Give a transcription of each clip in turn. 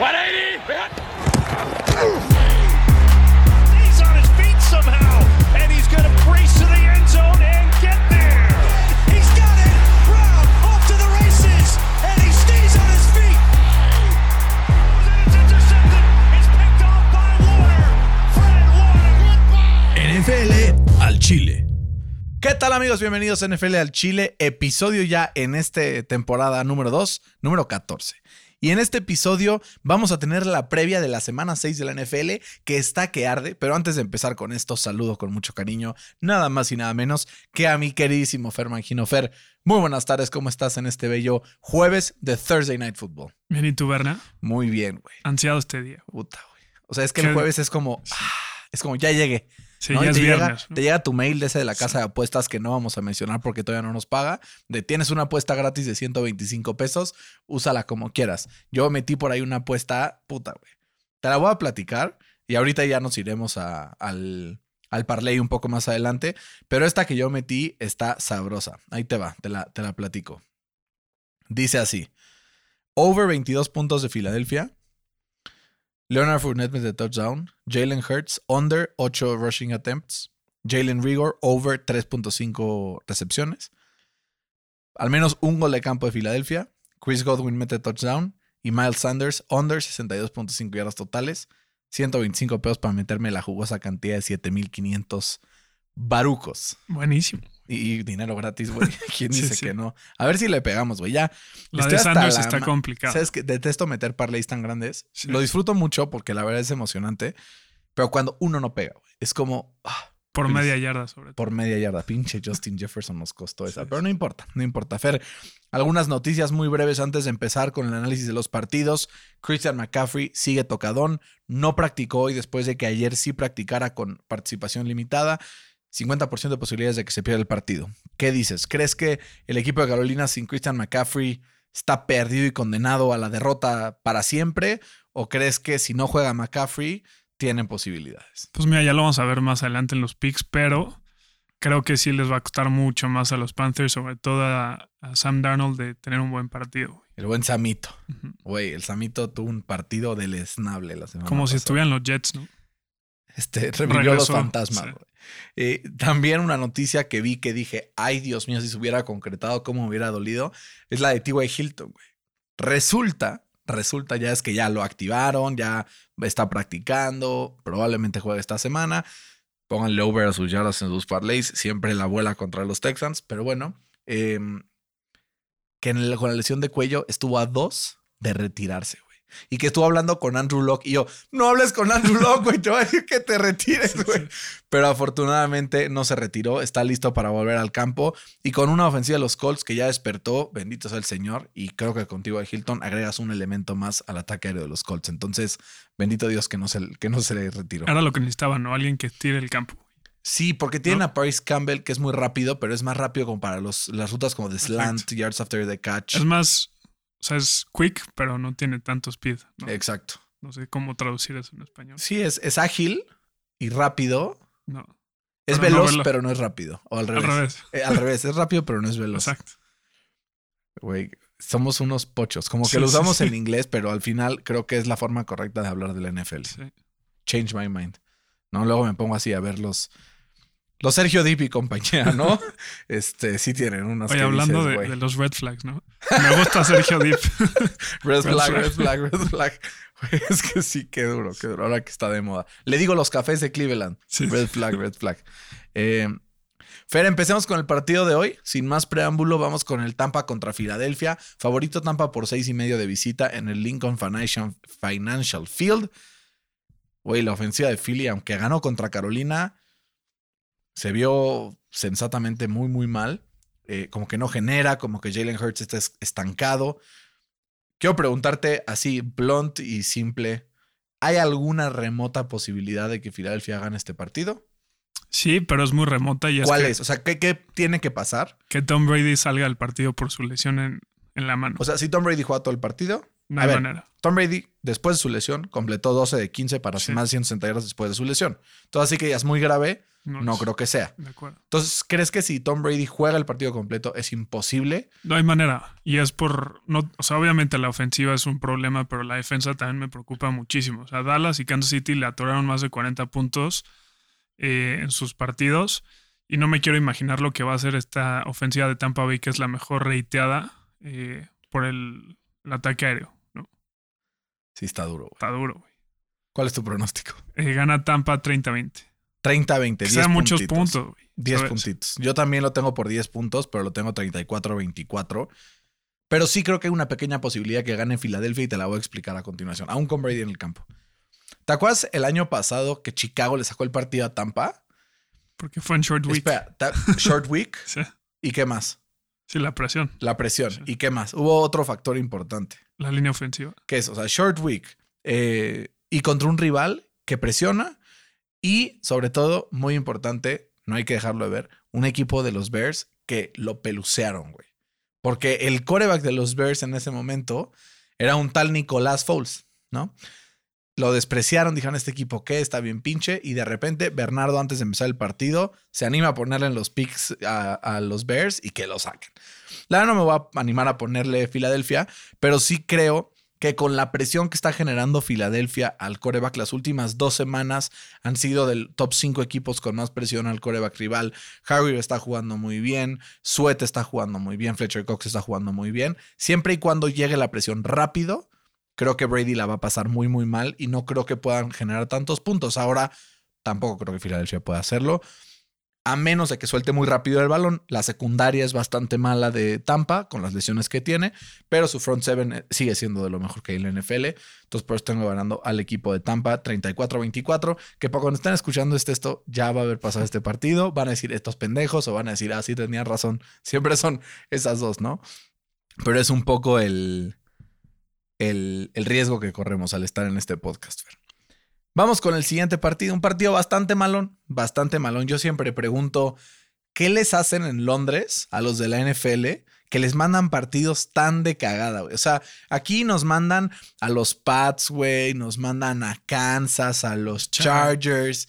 He's on his feet somehow, and he's going to brace to the end zone and get there. He's got it. Brown off to the races, and he stays on his feet. It's intercepted. It's picked off by Warner. Fred Warner. NFL al Chile. ¿Qué tal amigos? Bienvenidos a NFL al Chile, episodio ya en esta temporada número 2, número 14. Y en este episodio vamos a tener la previa de la semana 6 de la NFL que está que arde, pero antes de empezar con esto saludo con mucho cariño, nada más y nada menos que a mi queridísimo Fer Mangino. Fer, muy buenas tardes, ¿cómo estás en este bello jueves de Thursday Night Football? Bien, ¿y tú, Berna? Muy bien, güey. Ansiado este día. Puta, güey. O sea, es que el jueves es como, ah, es como ya llegué. Sí, ¿no? ya Y es te, llega, viernes. ¿no? te llega tu mail de ese de la casa de apuestas que no vamos a mencionar porque todavía no nos paga. De tienes una apuesta gratis de 125 pesos, úsala como quieras. Yo metí por ahí una apuesta, puta, güey. Te la voy a platicar y ahorita ya nos iremos a- al, al parlay un poco más adelante. Pero esta que yo metí está sabrosa. Ahí te va, te la, te la platico. Dice así: Over 22 puntos de Filadelfia. Leonard Fournette mete touchdown. Jalen Hurts, under 8 rushing attempts. Jalen Rigor, over 3.5 recepciones. Al menos un gol de campo de Filadelfia. Chris Godwin mete touchdown. Y Miles Sanders, under 62.5 yardas totales. 125 pesos para meterme la jugosa cantidad de 7500 barucos. Buenísimo. Y, dinero gratis, güey. ¿Quién Sí, dice sí. que no? A ver si le pegamos, güey. Ya. La de Sanders la está complicada. Sabes que detesto meter parlays tan grandes. Sí. Lo disfruto mucho porque la verdad es emocionante. Pero cuando uno no pega, güey, es como ah, Por feliz. media yarda, sobre todo. por media yarda. Pinche Justin Jefferson nos costó esa. Pero no importa, no importa. Fer, algunas noticias muy breves antes de empezar con el análisis de los partidos. Christian McCaffrey sigue tocadón. No practicó hoy después de que ayer sí practicara con participación limitada. 50% de posibilidades de que se pierda el partido. ¿Qué dices? ¿Crees que el equipo de Carolina sin Christian McCaffrey está perdido y condenado a la derrota para siempre? ¿O crees que si no juega McCaffrey, tienen posibilidades? Pues mira, ya lo vamos a ver más adelante en los picks, pero creo que sí les va a costar mucho más a los Panthers, sobre todo a, a Sam Darnold, de tener un buen partido. El buen Samito. Güey, el Samito tuvo un partido deleznable la semana Como si estuvieran los Jets, ¿no? Este, revivió los fantasmas. sí. Eh, también una noticia que vi que dije, ay Dios mío, si se hubiera concretado, cómo me hubiera dolido, es la de T.Y. Hilton, güey. Resulta, resulta ya es que ya lo activaron, ya está practicando, probablemente juegue esta semana. Pónganle over a sus yardas en sus parlays, siempre la vuela contra los Texans, pero bueno, em, que en el- con la lesión de cuello estuvo a dos de retirarse, güey. Y que estuvo hablando con Andrew Locke y yo, no hables con Andrew Locke, güey, te voy a decir que te retires, güey. Pero afortunadamente no se retiró, está listo para volver al campo y con una ofensiva de los Colts que ya despertó, bendito sea el Señor, y creo que contigo Hilton agregas un elemento más al ataque aéreo de los Colts. Entonces, bendito Dios que no se, que no se le retiró. Era lo que necesitaban, ¿no? Alguien que tire el campo. Sí, porque tienen ¿No? a Paris Campbell que es muy rápido, pero es más rápido como para los, las rutas como de slant, yards after the catch. Es más, o sea, es quick, pero no tiene tanto speed. ¿no? Exacto. No sé cómo traducir eso en español. Sí, es, es ágil y rápido. No, Es Pero no veloz, pero no es rápido. O al revés. al revés. Eh, al revés, es rápido, pero no es veloz. Exacto. Güey, somos unos pochos. Como que Sí, lo usamos sí. en inglés, pero al final creo que es la forma correcta de hablar de la NFL. Sí. Change my mind. No, luego me pongo así a ver los. Los Sergio Dip y compañía, ¿no? este, sí tienen unas. Oye, que hablando dices, de, los red flags, ¿no? Me gusta Sergio Deep. Red red flag, red flag, red flag. Es que sí, qué duro, qué duro. Ahora que está de moda. Le digo los cafés de Cleveland. Sí. Red flag, red flag. Eh, Fer, empecemos con el partido de hoy. Sin más preámbulo, vamos con el Tampa contra Filadelfia. Favorito Tampa por seis y medio de visita en el Lincoln Financial, Financial Field. Güey, la ofensiva de Philly, aunque ganó contra Carolina, se vio sensatamente muy, muy mal. Eh, como que no genera, como que Jalen Hurts está es- estancado. Quiero preguntarte así, blunt y simple. ¿Hay alguna remota posibilidad de que Filadelfia gane este partido? Sí, pero es muy remota y es ¿Cuál que, es? O sea, ¿qué, qué tiene que pasar? que Tom Brady salga del partido por su lesión en, en la mano. O sea, si Tom Brady juega todo el partido, no hay ver, manera. Tom Brady después de su lesión, completó 12 de 15 para Sí. más de 160 yardas después de su lesión. Entonces, así que ya es muy grave, no, creo que sea. De acuerdo. Entonces, ¿crees que si Tom Brady juega el partido completo es imposible? No hay manera. Y es por. No, o sea, obviamente la ofensiva es un problema, pero la defensa también me preocupa muchísimo. O sea, Dallas y Kansas City le atoraron más de 40 puntos eh, en sus partidos. Y no me quiero imaginar lo que va a hacer esta ofensiva de Tampa Bay, que es la mejor reiteada eh, por el, el ataque aéreo. ¿no? Sí, está duro. güey. Está duro, güey. ¿Cuál es tu pronóstico? Eh, gana Tampa 30-20. 30-20, Que 10 sean muchos puntitos. puntos, güey. 10 ¿sabes? puntitos. Yo también lo tengo por 10 puntos, pero lo tengo 34-24. Pero sí creo que hay una pequeña posibilidad que gane Filadelfia y te la voy a explicar a continuación, aún con Brady en el campo. ¿Te acuerdas el año pasado que Chicago le sacó el partido a Tampa? Porque fue en short week. Espera, short week. Sí, ¿Y qué más? sí, la presión. La presión. Sí. ¿Y qué más? Hubo otro factor importante. La línea ofensiva. que es, o sea, short week eh, y contra un rival que presiona y sobre todo, muy importante, no hay que dejarlo de ver, un equipo de los Bears que lo pelucearon, güey. Porque el coreback de los Bears en ese momento era un tal Nicolás Foles, ¿no? Lo despreciaron, dijeron este equipo que está bien pinche y de repente Bernardo antes de empezar el partido se anima a ponerle en los picks a, a los Bears y que lo saquen. La verdad no me voy a animar a ponerle Filadelfia, pero sí creo que con la presión que está generando Filadelfia al coreback las últimas dos semanas han sido del top 5 equipos con más presión al coreback rival. Harry está jugando muy bien, Sweat está jugando muy bien, Fletcher Cox está jugando muy bien. Siempre y cuando llegue la presión rápido, creo que Brady la va a pasar muy muy mal y no creo que puedan generar tantos puntos. Ahora tampoco creo que Filadelfia pueda hacerlo. A menos de que suelte muy rápido el balón. La secundaria es bastante mala de Tampa con las lesiones que tiene, pero su front seven eh, sigue siendo de lo mejor que hay en la NFL. Entonces, por eso tengo ganando al equipo de Tampa 34-24. Que para cuando estén escuchando este esto, ya va a haber pasado este partido. Van a decir estos pendejos o van a decir, ah, sí, tenían razón. Siempre son esas dos, ¿no? Pero es un poco el, el, el riesgo que corremos al estar en este podcast, Fer. Vamos con el siguiente partido, un partido bastante malón, bastante malón. Yo siempre pregunto, ¿qué les hacen en Londres a los de la NFL que les mandan partidos tan de cagada, güey? O sea, aquí nos mandan a los Pats, güey, nos mandan a Kansas, a los Chargers.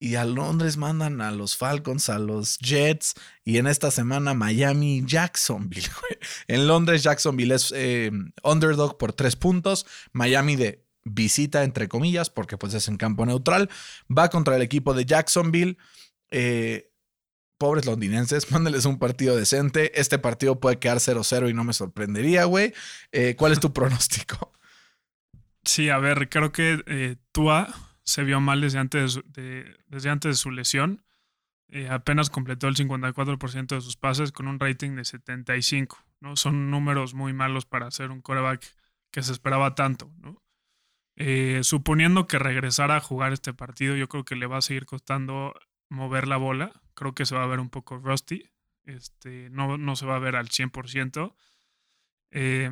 Y a Londres mandan a los Falcons, a los Jets. Y en esta semana Miami, Jacksonville. güey. En Londres, Jacksonville es eh, underdog por tres puntos. Miami de visita, entre comillas, porque pues es en campo neutral. Va contra el equipo de Jacksonville. Eh, pobres londinenses, mándenles un partido decente. Este partido puede quedar 0-0 y no me sorprendería, güey. Eh, ¿Cuál es tu pronóstico? Sí, a ver, creo que eh, Tua se vio mal desde antes de su, de- desde antes de su lesión. Eh, apenas completó el 54% de sus pases con un rating de 75. ¿no? Son números muy malos para hacer un coreback que se esperaba tanto. ¿no? Eh, suponiendo que regresara a jugar este partido, yo creo que le va a seguir costando mover la bola. Creo que se va a ver un poco rusty. Este, no, no se va a ver al 100%. Eh,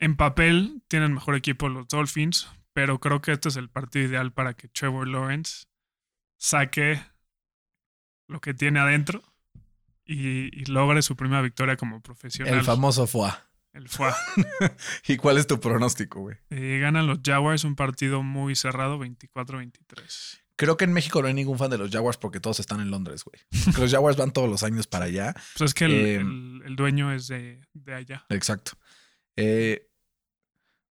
en papel tienen mejor equipo los Dolphins, pero creo que este es el partido ideal para que Trevor Lawrence saque lo que tiene adentro y, y logre su primera victoria como profesional. El famoso FOA. El FUA. ¿Y cuál es tu pronóstico, güey? Eh, ganan los Jaguars, un partido muy cerrado, 24-23. Creo que en México no hay ningún fan de los Jaguars porque todos están en Londres, güey. Los Jaguars van todos los años para allá. Pues es que el, Eh, el- el dueño es de, de allá. Exacto. Eh,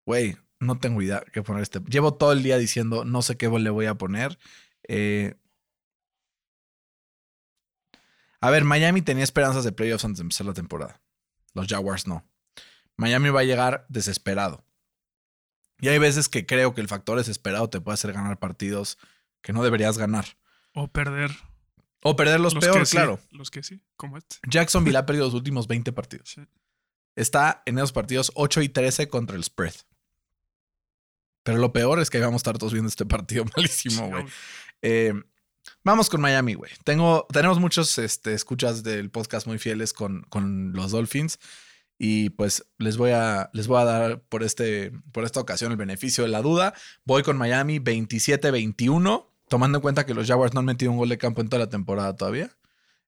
Güey, no tengo idea qué poner este. Llevo todo el día diciendo no sé qué le voy a poner. Eh, A ver, Miami tenía esperanzas de playoffs antes de empezar la temporada. Los Jaguars no. Miami va a llegar desesperado. Y hay veces que creo que el factor desesperado te puede hacer ganar partidos que no deberías ganar. O perder. O perder los, que peor, sí, claro. Los que sí, como este. Jacksonville ha perdido los últimos 20 partidos. Sí. Está en esos partidos 8 y 13 contra el spread. Pero lo peor es que ahí vamos a estar todos viendo este partido malísimo, güey. Eh, vamos con Miami, güey. Tengo, tenemos muchos este, escuchas del podcast muy fieles con, con los Dolphins. Y pues les voy a, les voy a dar por, este, por esta ocasión el beneficio de la duda. Voy con Miami 27-21, tomando en cuenta que los Jaguars no han metido un gol de campo en toda la temporada todavía.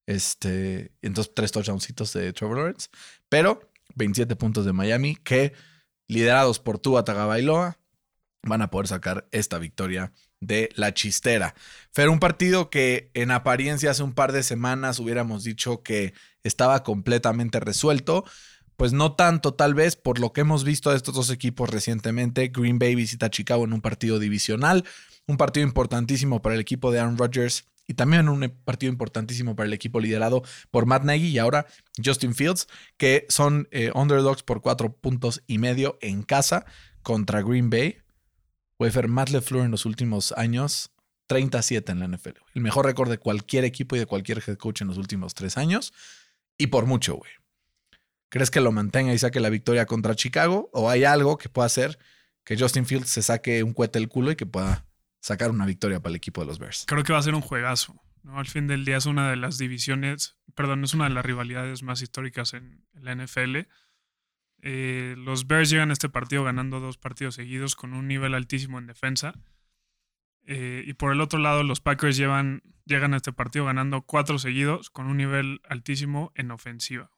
Este, entonces tres touchdowncitos de Trevor Lawrence. Pero 27 puntos de Miami que liderados por Tua Tagovailoa van a poder sacar esta victoria de la chistera. Fer, un partido que en apariencia hace un par de semanas hubiéramos dicho que estaba completamente resuelto. Pues no tanto, tal vez, por lo que hemos visto de estos dos equipos recientemente. Green Bay visita Chicago en un partido divisional, un partido importantísimo para el equipo de Aaron Rodgers y también un partido importantísimo para el equipo liderado por Matt Nagy y ahora Justin Fields, que son eh, underdogs por cuatro puntos y medio en casa contra Green Bay. Wefer, Matt LeFleur en los últimos años, 37 en la NFL. El mejor récord de cualquier equipo y de cualquier head coach en los últimos tres años. Y por mucho, güey. ¿Crees que lo mantenga y saque la victoria contra Chicago? ¿O hay algo que pueda hacer que Justin Fields se saque un cohete del culo y que pueda sacar una victoria para el equipo de los Bears? Creo que va a ser un juegazo. ¿no? Al fin del día es una de las divisiones, perdón, es una de las rivalidades más históricas en, la NFL. Eh, los Bears llegan a este partido ganando dos partidos seguidos con un nivel altísimo en defensa. Eh, y por el otro lado, los Packers llegan a este partido ganando cuatro seguidos con un nivel altísimo en ofensiva.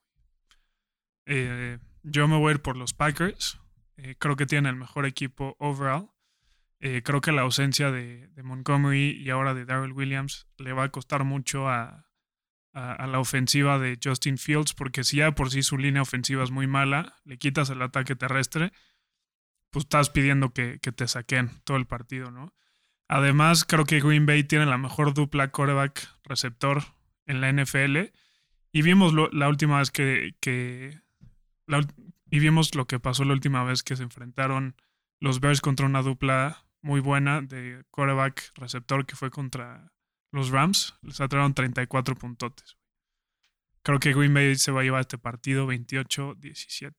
Eh, yo me voy a ir por los Packers. Eh, creo que tienen el mejor equipo overall. Eh, creo que la ausencia de, Montgomery y ahora de Darrell Williams le va a costar mucho a, la ofensiva de Justin Fields, porque si ya por sí su línea ofensiva es muy mala, le quitas el ataque terrestre, pues estás pidiendo que, te saquen todo el partido, ¿no? Además, creo que Green Bay tiene la mejor dupla quarterback receptor en la NFL. Y vimos la última vez que, y vimos lo que pasó la última vez que se enfrentaron los Bears contra una dupla muy buena de quarterback receptor que fue contra los Rams. Les atrajeron 34 puntotes. Creo que Green Bay se va a llevar este partido 28-17.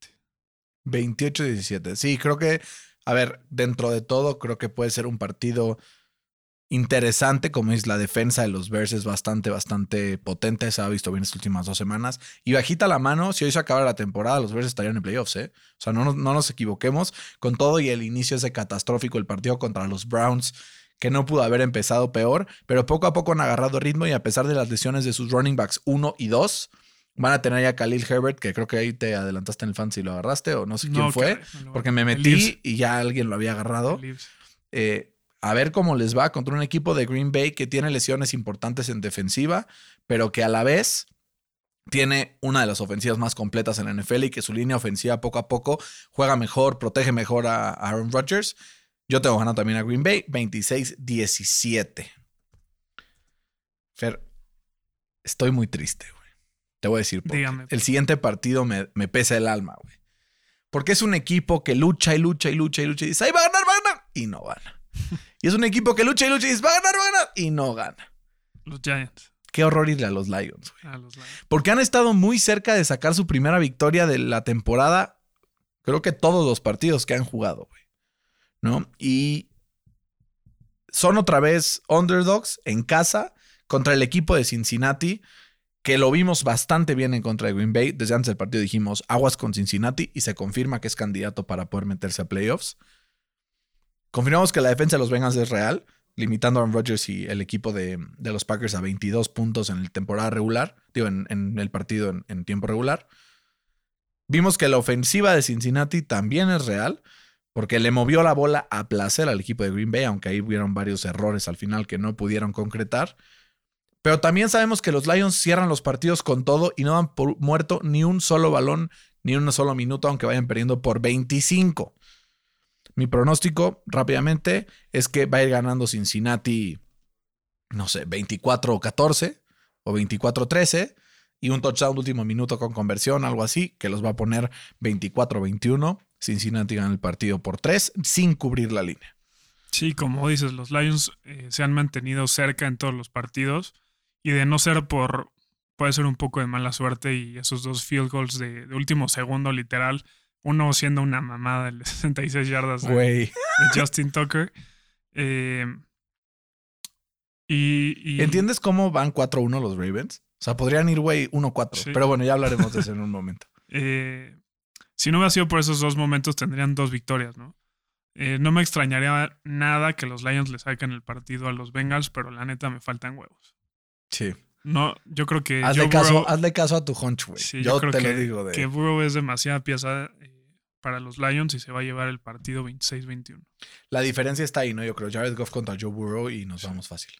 28-17. Sí, creo que, a ver, dentro de todo, creo que puede ser un partido interesante, como es la defensa de los Bears, es bastante, bastante potente. Se ha visto bien estas últimas dos semanas. Y bajita la mano, si hoy se acaba la temporada, los Bears estarían en playoffs, ¿eh? O sea, no, no nos equivoquemos. Con todo y el inicio ese catastrófico, el partido contra los Browns, que no pudo haber empezado peor, pero poco a poco han agarrado ritmo y a pesar de las lesiones de sus running backs 1 y 2, van a tener ya Khalil Herbert, que creo que ahí te adelantaste en el fantasy y lo agarraste, o no sé quién fue, porque me metí y ya alguien lo había agarrado. Eh, a ver cómo les va contra un equipo de Green Bay que tiene lesiones importantes en defensiva, pero que a la vez tiene una de las ofensivas más completas en la NFL y que su línea ofensiva poco a poco juega mejor, protege mejor a Aaron Rodgers. Yo tengo ganado también a Green Bay, 26-17. Fer, estoy muy triste, güey. Te voy a decir, por el siguiente partido me, me pesa el alma, güey. Porque es un equipo que lucha y lucha y lucha y lucha y dice, ahí va a ganar, va a ganar. Y no gana. Y es un equipo que lucha y lucha y dice, va a ganar, va a ganar. Y no gana. Los Giants. Qué horror irle a los Lions, güey. Porque han estado muy cerca de sacar su primera victoria de la temporada. Creo que todos los partidos que han jugado, güey. ¿No? Y son otra vez underdogs en casa contra el equipo de Cincinnati, que lo vimos bastante bien en contra de Green Bay. Desde antes del partido dijimos aguas con Cincinnati y se confirma que es candidato para poder meterse a playoffs. Confirmamos que la defensa de los Bengals es real, limitando a Rodgers y el equipo de, los Packers a 22 puntos en la temporada regular, digo, en, el partido en, tiempo regular. Vimos que la ofensiva de Cincinnati también es real, porque le movió la bola a placer al equipo de Green Bay, aunque ahí hubieron varios errores al final que no pudieron concretar. Pero también sabemos que los Lions cierran los partidos con todo y no por muerto ni un solo balón, ni un solo minuto, aunque vayan perdiendo por 25. Mi pronóstico rápidamente es que va a ir ganando Cincinnati, no sé, 24-14 o 24-13 y un touchdown de último minuto con conversión, algo así, que los va a poner 24-21. Cincinnati gana el partido por 3 sin cubrir la línea. Sí, como dices, los Lions eh, se han mantenido cerca en todos los partidos y de no ser por, puede ser un poco de mala suerte y esos dos field goals de último segundo literal uno siendo una mamada de 66 yardas de, Justin Tucker. Eh, y, ¿Entiendes cómo van 4-1 los Ravens? O sea, podrían ir, güey, 1-4. Pero bueno, ya hablaremos de eso en un momento. Eh, si no hubiera sido por esos dos momentos, tendrían dos victorias, ¿no? Eh, no me extrañaría nada que los Lions le saquen el partido a los Bengals, pero la neta me faltan huevos. Sí. No, yo creo que. Hazle, caso, hazle caso a tu hunch, güey. yo, te creo lo que, digo. De... Que Burrow es demasiada pieza para los Lions y se va a llevar el partido 26-21. La diferencia está ahí, ¿no? Yo creo Jared Goff contra Joe Burrow y nos vamos fácil.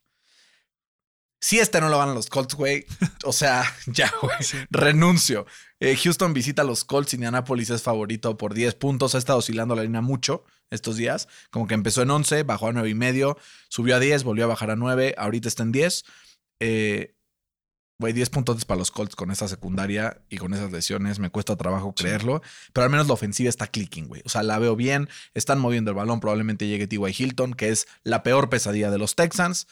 Si este no lo van a los Colts, güey. O sea, ya, güey. Renuncio. Eh, Houston visita a los Colts. Indianapolis es favorito por 10 puntos. Ha estado oscilando la línea mucho estos días. Como que empezó en 11, bajó a 9 y medio, subió a 10, volvió a bajar a 9. Ahorita está en 10. Eh, güey, 10 puntos para los Colts con esa secundaria y con esas lesiones. Me cuesta trabajo creerlo. Pero al menos la ofensiva está clicking, güey. O sea, la veo bien. Están moviendo el balón. Probablemente llegue T.Y. Hilton, que es la peor pesadilla de los Texans.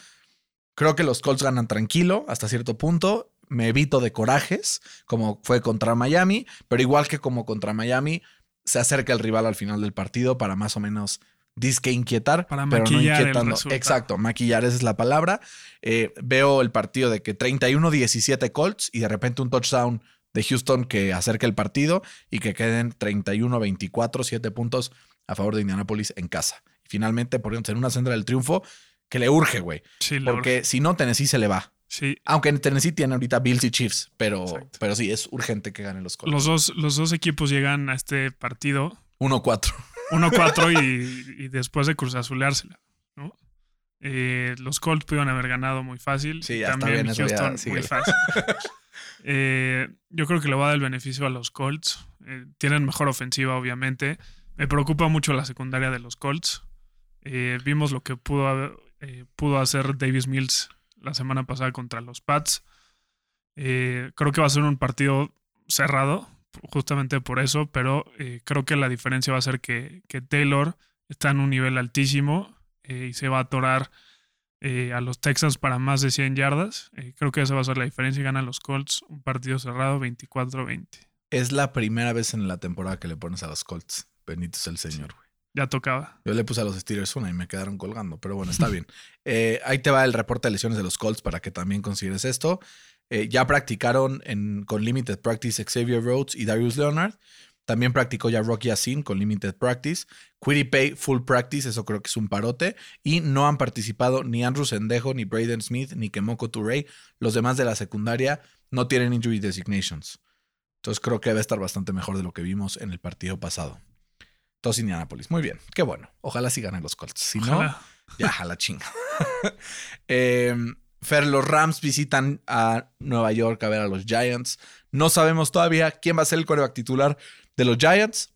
Creo que los Colts ganan tranquilo hasta cierto punto. Me evito de corajes, como fue contra Miami, pero igual que como contra Miami, se acerca el rival al final del partido para más o menos disque inquietar, Para pero no inquietando. Exacto, maquillar, esa es la palabra. Eh, veo el partido de que 31-17 Colts y de repente un touchdown de Houston que acerca el partido y que queden 31-24, 7 puntos a favor de Indianapolis en casa. Y finalmente poniéndose en una senda del triunfo que le urge, güey. Sí, Porque si no, Tennessee se le va. Sí, Aunque en Tennessee tiene ahorita Bills y Chiefs, pero, Exacto. pero sí, es urgente que ganen los Colts. los dos, los dos equipos llegan a este partido 1-4. 1-4 y, y después de cruzazuleársela, ¿no? Eh, los Colts pudieron haber ganado muy fácil. Sí, También bien, eso ya, Houston muy fácil. Eh, yo creo que le va a dar el beneficio a los Colts. Eh, tienen mejor ofensiva, obviamente. Me preocupa mucho la secundaria de los Colts. Vimos lo que pudo, haber- eh, pudo hacer Davis Mills la semana pasada contra los Pats. Creo que va a ser un partido cerrado, justamente por eso, pero eh, creo que la diferencia va a ser que, que Taylor está en un nivel altísimo eh, y se va a atorar eh, a los Texans para más de 100 yardas. Creo que esa va a ser la diferencia y ganan los Colts un partido cerrado 24-20. Es la primera vez en la temporada que le pones a los Colts. Bendito es el Señor, güey. Ya tocaba. Yo le puse a los Steelers una y me quedaron colgando, pero bueno, está bien. Eh, ahí te va el reporte de lesiones de los Colts para que también consideres esto. Eh, ya practicaron en, con Limited Practice Xavier Rhodes y Darius Leonard. También practicó ya Rocky Yassin con Limited Practice. Quiddy Pay Full Practice, eso creo que es un parote. Y no han participado ni Andrew Sendejo, ni Braden Smith, ni Kemoko Touré. Los demás de la secundaria no tienen injury designations. Entonces creo que debe estar bastante mejor de lo que vimos en el partido pasado. Todos Indianapolis. Muy bien, qué bueno. Ojalá sí ganen los Colts. Si no, Ojalá. ya a la chinga. Eh, Fer, los Rams visitan a Nueva York a ver a los Giants. No sabemos todavía quién va a ser el coreback titular de los Giants.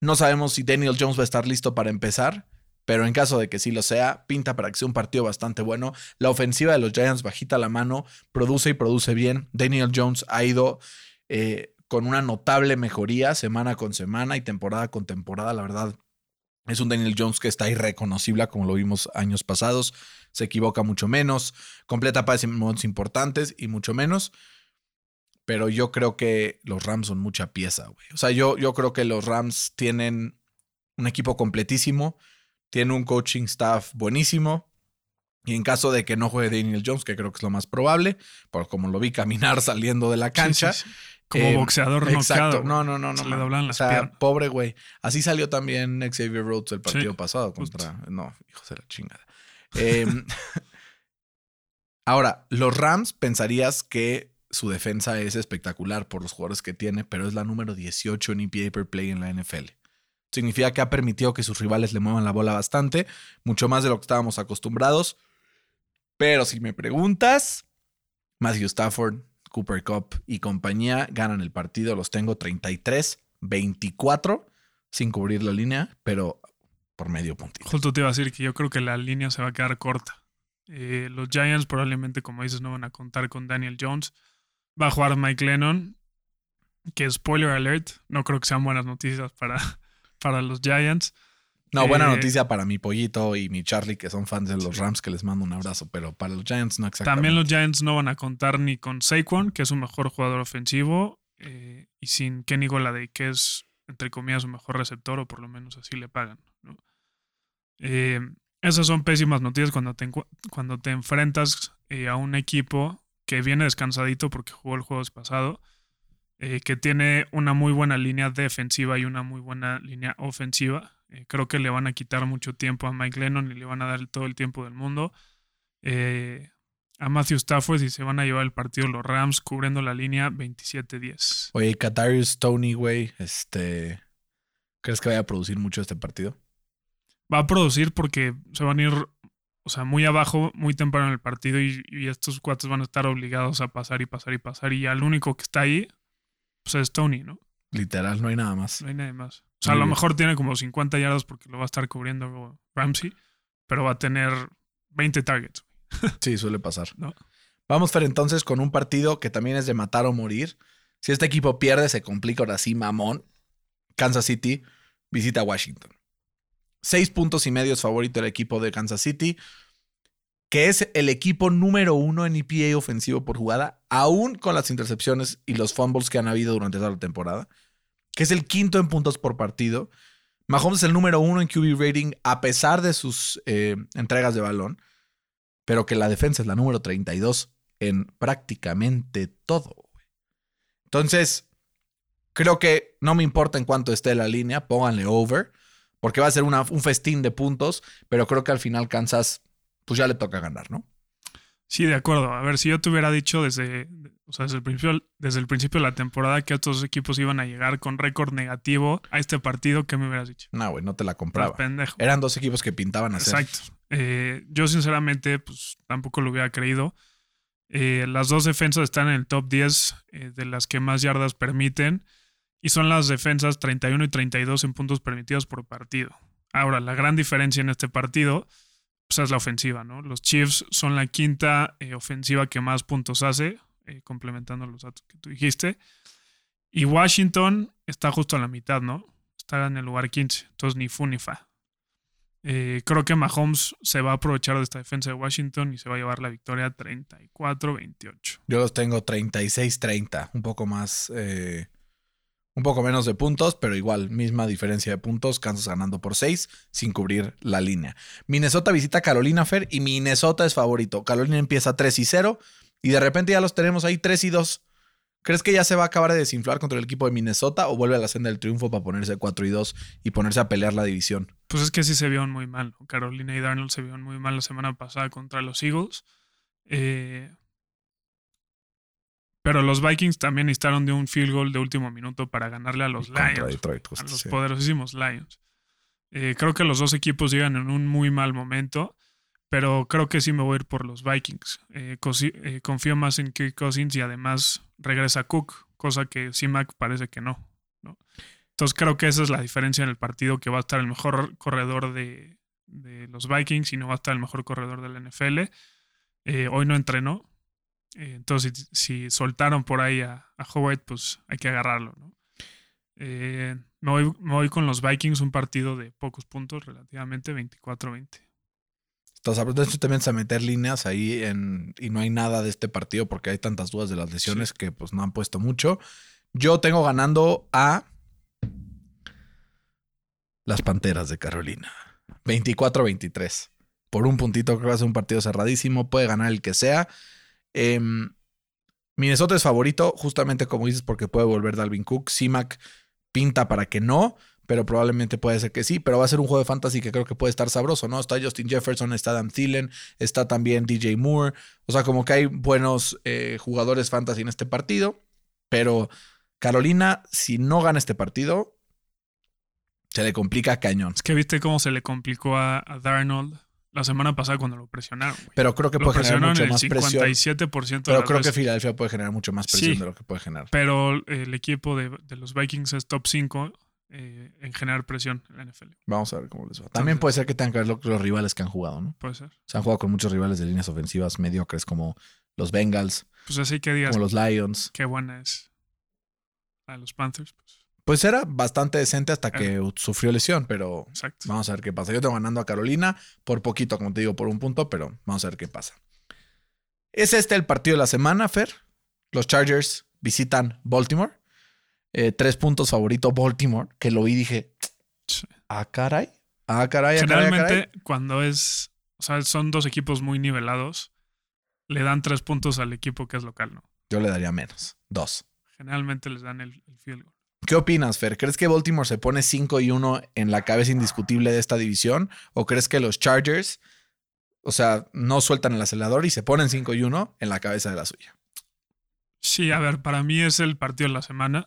No sabemos si Daniel Jones va a estar listo para empezar. Pero en caso de que sí lo sea, pinta para que sea un partido bastante bueno. La ofensiva de los Giants bajita la mano, produce y produce bien. Daniel Jones ha ido eh, con una notable mejoría semana con semana y temporada con temporada. La verdad, es un Daniel Jones que está irreconocible, como lo vimos años pasados. Se equivoca mucho menos, completa pases importantes y mucho menos. Pero yo creo que los Rams son mucha pieza, güey. O sea, yo, yo creo que los Rams tienen un equipo completísimo, tienen un coaching staff buenísimo. Y en caso de que no juegue Daniel Jones, que creo que es lo más probable, por como lo vi caminar saliendo de la cancha, Sí, sí, sí. Como eh, boxeador Exacto. No, no, no, no. Se le doblan O las sea, piernas. pobre güey. Así salió también Xavier Rhodes el partido pasado justo. contra. No, hijos de la chingada. Em, ahora, los Rams pensarías que su defensa es espectacular por los jugadores que tiene, pero es la número 18 en EPA per play en la NFL. Significa que ha permitido que sus rivales le muevan la bola bastante, mucho más de lo que estábamos acostumbrados. Pero si me preguntas, Matthew Stafford, Cooper Cup y compañía ganan el partido. Los tengo 33-24 sin cubrir la línea, pero por medio puntito. Justo te iba a decir que yo creo que la línea se va a quedar corta. Eh, los Giants probablemente, como dices, no van a contar con Daniel Jones. Va a jugar Mike Lennon, que spoiler alert, no creo que sean buenas noticias para, para los Giants. No, buena Eh, noticia para mi pollito y mi Charlie, que son fans de los Rams, que les mando un abrazo, pero para los Giants no exactamente. También los Giants no van a contar ni con Saquon, que es su mejor jugador ofensivo, eh, y sin Kenny Goladay, que es, entre comillas, su mejor receptor, o por lo menos así le pagan. ¿no? Eh, esas son pésimas noticias cuando te, cuando te enfrentas a un equipo que viene descansadito porque jugó el juego pasado, eh, que tiene una muy buena línea defensiva y una muy buena línea ofensiva. Eh, creo que le van a quitar mucho tiempo a Mike Lennon y le van a dar todo el tiempo del mundo. Eh, a Matthew Stafford y se van a llevar el partido los Rams cubriendo la línea 27-10. Oye, Katarius Tony, güey, este. ¿Crees que vaya a producir mucho este partido? Va a producir porque se van a ir, o sea, muy abajo, muy temprano en el partido y, y estos cuates van a estar obligados a pasar y pasar y pasar. Y al único que está ahí, pues es Tony, ¿no? Literal, no hay nada más. No hay nadie más. O sea, Muy a lo bien. mejor tiene como 50 yardas porque lo va a estar cubriendo Ramsey, pero va a tener 20 targets. Sí, suele pasar. No. Vamos, Fer, entonces con un partido que también es de matar o morir. Si este equipo pierde, se complica ahora sí, mamón. Kansas City visita Washington. Seis puntos y medio es favorito el equipo de Kansas City, que es el equipo número uno en EPA ofensivo por jugada, aún con las intercepciones y los fumbles que han habido durante toda la temporada, que es el quinto en puntos por partido. Mahomes es el número uno en QB rating a pesar de sus eh, entregas de balón, pero que la defensa es la número 32 en prácticamente todo. Entonces, creo que no me importa en cuánto esté la línea, pónganle over, porque va a ser un festín de puntos, pero creo que al final Kansas, pues ya le toca ganar, ¿no? Sí, de acuerdo. A ver, si yo te hubiera dicho desde, o sea, desde, el principio, desde el principio de la temporada que estos equipos iban a llegar con récord negativo a este partido, ¿qué me hubieras dicho? No, güey, no te la compraba. pendejo. Eran dos equipos que pintaban a. Exacto. Eh, yo sinceramente, pues tampoco lo hubiera creído. Eh, las dos defensas están en el top 10 eh, de las que más yardas permiten y son las defensas 31 y 32 en puntos permitidos por partido. Ahora, la gran diferencia en este partido pues, es la ofensiva, ¿no? Los Chiefs son la quinta eh, ofensiva que más puntos hace, eh, complementando los datos que tú dijiste. Y Washington está justo a la mitad, ¿no? Está en el lugar 15, entonces ni fu ni fa. Eh, creo que Mahomes se va a aprovechar de esta defensa de Washington y se va a llevar la victoria 34-28. Yo los tengo 36-30, un poco más, un poco menos de puntos, pero igual, misma diferencia de puntos, Kansas ganando por 6 sin cubrir la línea. Minnesota visita Carolina Fer y Minnesota es favorito. Carolina empieza 3 y 0 y de repente ya los tenemos ahí 3 y 2. ¿Crees que ya se va a acabar de desinflar contra el equipo de Minnesota o vuelve a la senda del triunfo para ponerse 4 y 2 y ponerse a pelear la división? Pues es que sí se vieron muy mal. Carolina y Darnold se vieron muy mal la semana pasada contra los Eagles. Eh, pero los Vikings también necesitaron de un field goal de último minuto para ganarle a los Lions. Detroit, a los sí. poderosísimos Lions. Eh, creo que los dos equipos llegan en un muy mal momento, pero creo que sí me voy a ir por los Vikings. Eh, eh, confío más en Kirk Cousins y además regresa Cook, cosa que CMAC parece que no, ¿no? Entonces creo que esa es la diferencia en el partido, que va a estar el mejor corredor de, de los Vikings y no va a estar el mejor corredor del NFL. Hoy no entrenó, eh, entonces si, si soltaron por ahí a, a Howard, pues hay que agarrarlo, ¿no? Eh, me, voy, me voy con los Vikings, un partido de pocos puntos, relativamente 24-20. Entonces, entonces te metes a meter líneas ahí en, y no hay nada de este partido porque hay tantas dudas de las lesiones que pues no han puesto mucho. Yo tengo ganando a las Panteras de Carolina. 24-23. Por un puntito creo que va a ser un partido cerradísimo. Puede ganar el que sea. Em, Minnesota es favorito, justamente como dices, porque puede volver Dalvin Cook. CIMAC pinta para que no, pero probablemente puede ser que sí. Pero va a ser un juego de fantasy que creo que puede estar sabroso, ¿no? Está Justin Jefferson, está Dan Thielen, está también DJ Moore. O sea, como que hay buenos eh, jugadores fantasy en este partido. Pero Carolina, si no gana este partido, se le complica cañón. Es que viste cómo se le complicó a, a Darnold la semana pasada cuando lo presionaron. Pero creo que Lo puede generar mucho el más presión. 57% de Pero creo que. Filadelfia puede generar mucho más presión Sí. de lo que puede generar. Pero el equipo de, de los Vikings es top 5 eh, en generar presión en la NFL. Vamos a ver cómo les va. También puede ser que tengan que ver lo- los rivales que han jugado, ¿no? Puede ser. Se han jugado con muchos rivales de líneas ofensivas mediocres como los Bengals, Pues así que digas como los Lions. qué buena es a los Panthers. Pues, Pues era bastante decente hasta que sufrió lesión, pero exacto. vamos a ver qué pasa. Yo tengo ganando a Carolina por poquito, como te digo, por un punto, pero vamos a ver qué pasa. ¿Es este el partido de la semana, Fer? Los Chargers visitan Baltimore. Eh, tres puntos favorito Baltimore, que lo vi y dije, ah, caray. Ah, caray, ah, caray, ah, Generalmente, caray. cuando es. O sea, son dos equipos muy nivelados, le dan tres puntos al equipo que es local, ¿no? Yo le daría menos. Dos. Generalmente les dan el, el field goal. ¿Qué opinas, Fer? ¿Crees que Baltimore se pone 5 y 1 en la cabeza indiscutible de esta división? ¿O crees que los Chargers, o sea, no sueltan el acelerador y se ponen 5 y 1 en la cabeza de la suya? Sí, a ver, para mí es el partido de la semana.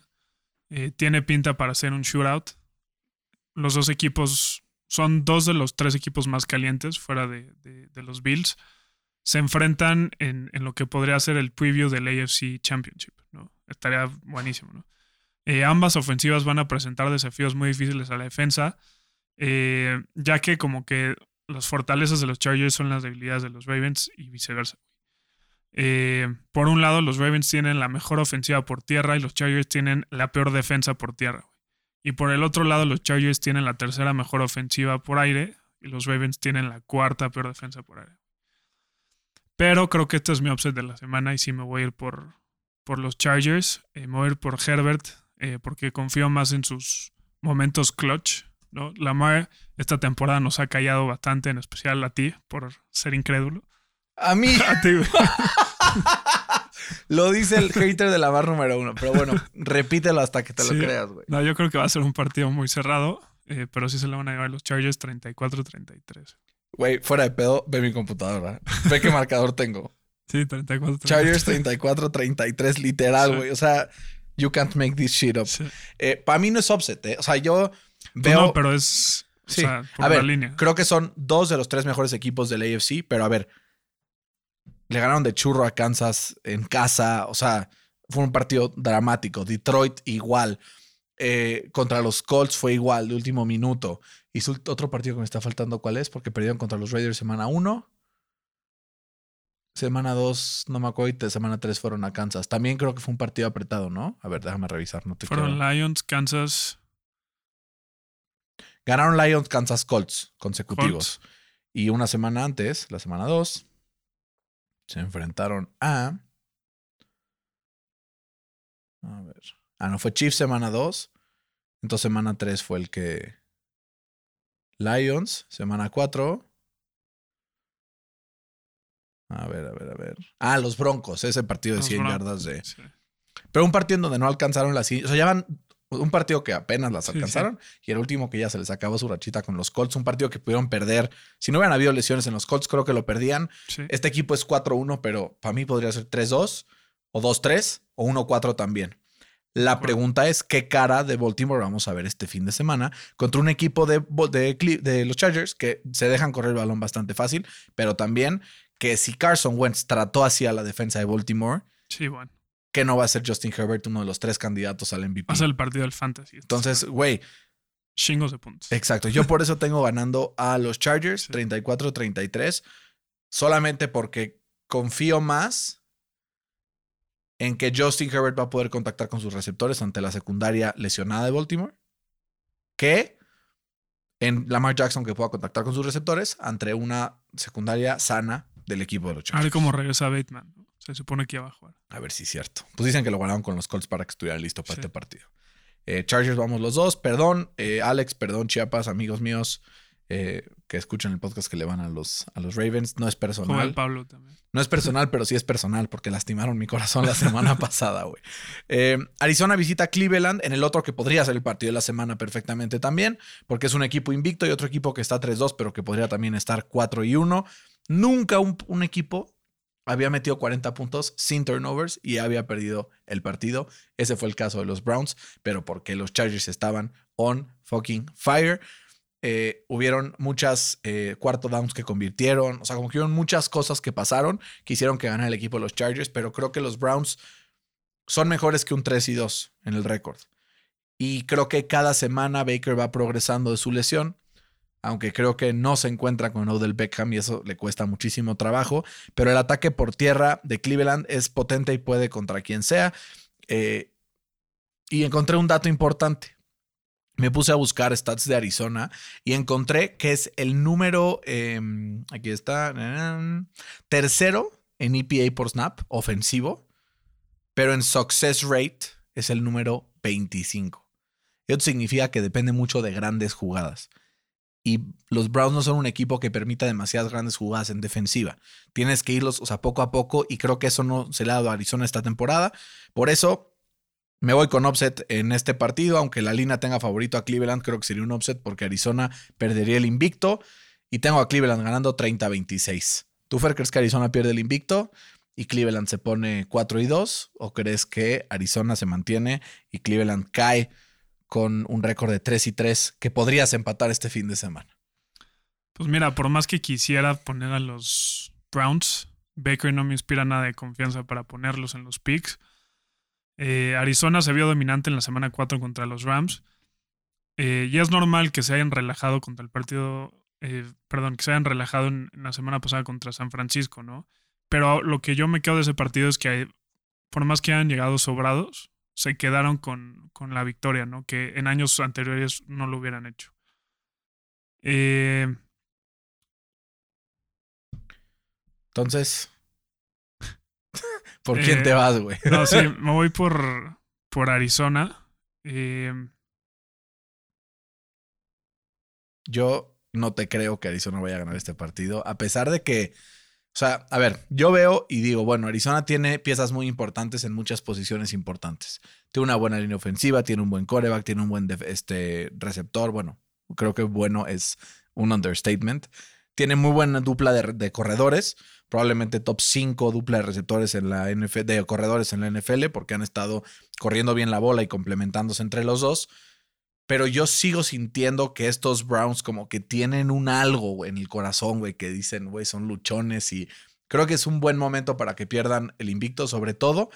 Eh, tiene pinta para ser un shootout. los dos equipos son dos de los tres equipos más calientes fuera de, los Bills. Se enfrentan en, en lo que podría ser el preview del AFC Championship. ¿no? Estaría buenísimo. ¿no? Eh, ambas ofensivas van a presentar desafíos muy difíciles a la defensa, eh, ya que como que las fortalezas de los Chargers son las debilidades de los Ravens y viceversa. Eh, por un lado, los Ravens tienen la mejor ofensiva por tierra y los Chargers tienen la peor defensa por tierra. Y por el otro lado, los Chargers tienen la tercera mejor ofensiva por aire y los Ravens tienen la cuarta peor defensa por aire. Pero creo que este es mi upset de la semana y sí me voy a ir por, por los Chargers. Eh, me voy a ir por Herbert eh, porque confío más en sus momentos clutch. ¿no? Lamar esta temporada nos ha callado bastante, en especial a ti, por ser incrédulo. A mí A ti, güey. lo dice el hater de la bar número uno, pero bueno, repítelo hasta que te Sí. lo creas, güey. No, yo creo que va a ser un partido muy cerrado, eh, pero sí se le van a llevar los Chargers 34-33. Güey, fuera de pedo, ve mi computadora. Ve qué marcador tengo. Sí, 34-33. Chargers 34-33, literal, Sí. güey. O sea, you can't make this shit up. Sí. Para mí no es offset, ¿eh? O sea, yo Pues veo. no, pero es. O Sí. sea, por a ver, línea. creo que son dos de los tres mejores equipos del AFC, pero a ver, le ganaron de churro a Kansas en casa, o sea, fue un partido dramático. Detroit igual, Eh, contra los Colts fue igual, de último minuto. Y su otro partido que me está faltando, ¿cuál es? Porque perdieron contra los Raiders semana 1. Semana 2, no me acuerdo, y semana 3 fueron a Kansas. También creo que fue un partido apretado, ¿no? A ver, déjame revisar, no te Fueron quiero- Lions, Kansas, Ganaron Lions, Kansas, Colts consecutivos. Colts. Y una semana antes, la semana 2, se enfrentaron a. A ver. Ah, no, fue Chiefs semana 2. Entonces semana 3 fue el que. Lions, semana 4. A ver, a ver, a ver. Ah, los Broncos, ese partido de Los 100 Broncos, yardas de. sí. Pero un partido en donde no alcanzaron las. O sea, ya van. Un partido que apenas las Sí, alcanzaron y el último que ya se les acabó su rachita con los Colts. Un partido que pudieron perder. Si no hubieran habido lesiones en los Colts, creo que lo perdían. sí. Este equipo es 4-1, pero para mí podría ser 3-2 o 2-3 o 1-4 también. La pregunta es qué cara de Baltimore vamos a ver este fin de semana contra un equipo de, de los Chargers que se dejan correr el balón bastante fácil, pero también que si Carson Wentz trató así a la defensa de Baltimore, Sí, bueno. que no va a ser Justin Herbert uno de los tres candidatos al MVP. Va a ser el partido del Fantasy. Entonces, güey, chingos de puntos. exacto. Yo por eso tengo ganando a los Chargers Sí. 34-33, solamente porque confío más en que Justin Herbert va a poder contactar con sus receptores ante la secundaria lesionada de Baltimore, que en Lamar Jackson que pueda contactar con sus receptores ante una secundaria sana del equipo de los A Chargers. ver cómo regresa Bateman. ¿no? Se supone que iba a jugar. A ver si es cierto. Pues dicen que lo guardaron con los Colts para que estuviera listo para Sí. este partido. Eh, Chargers vamos los dos. Perdón, eh, Alex, perdón, Chiapas, amigos míos eh, que escuchan el podcast que le van a los, a los Ravens. No es personal. el Pablo también. No es personal, pero sí es personal porque lastimaron mi corazón la semana pasada, güey. Eh, Arizona visita Cleveland en el otro que podría ser el partido de la semana perfectamente también, porque es un equipo invicto y otro equipo que está 3-2, pero que podría también estar 4 y 1. Nunca un, un equipo había metido 40 puntos sin turnovers y había perdido el partido. Ese fue el caso de los Browns, pero porque los Chargers estaban on fucking fire. Eh, hubieron muchas eh, cuarto downs que convirtieron, o sea, como que hubieron muchas cosas que pasaron que hicieron que ganara el equipo de los Chargers, pero creo que los Browns son mejores que un 3 y 2 en el récord. Y creo que cada semana Baker va progresando de su lesión, aunque creo que no se encuentra con Odell Beckham y eso le cuesta muchísimo trabajo, pero el ataque por tierra de Cleveland es potente y puede contra quien sea. Eh, y encontré un dato importante. Me puse a buscar stats de Arizona y encontré que es el número, eh, aquí está, tercero en EPA por snap, ofensivo, pero en success rate es el número 25. Eso significa que depende mucho de grandes jugadas. Y los Browns no son un equipo que permita demasiadas grandes jugadas en defensiva. Tienes que irlos, o sea, poco a poco, y creo que eso no se le ha dado a Arizona esta temporada. Por eso me voy con offset en este partido, aunque la línea tenga favorito a Cleveland, creo que sería un offset porque Arizona perdería el invicto y tengo a Cleveland ganando 30-26. ¿Tú, Fer, crees que Arizona pierde el invicto y Cleveland se pone 4 y 2? ¿O crees que Arizona se mantiene y Cleveland cae con un récord de 3 y 3 que podrías empatar este fin de semana. Pues mira, por más que quisiera poner a los Browns, Baker no me inspira nada de confianza para ponerlos en los picks. Eh, Arizona se vio dominante en la semana 4 contra los Rams. Eh, y es normal que se hayan relajado contra el partido, eh, perdón, que se hayan relajado en, la semana pasada contra San Francisco, ¿no? Pero lo que yo me quedo de ese partido es que por más que hayan llegado sobrados, se quedaron con, con la victoria, ¿no? Que en años anteriores no lo hubieran hecho. Eh, Entonces, ¿por quién te vas, güey? No, sí, me voy por, por Arizona. Eh, yo no te creo que Arizona vaya a ganar este partido, a pesar de que, o sea, a ver, yo veo y digo, bueno, Arizona tiene piezas muy importantes en muchas posiciones importantes. Tiene una buena línea ofensiva, tiene un buen coreback, tiene un buen este, receptor, bueno, creo que bueno es un understatement. Tiene muy buena dupla de, corredores, probablemente top 5 dupla de receptores en la NFL, de corredores en la NFL, porque han estado corriendo bien la bola y complementándose entre los dos. Pero yo sigo sintiendo que estos Browns como que tienen un algo en el corazón, güey, que dicen, güey, son luchones y creo que es un buen momento para que pierdan el invicto, sobre todo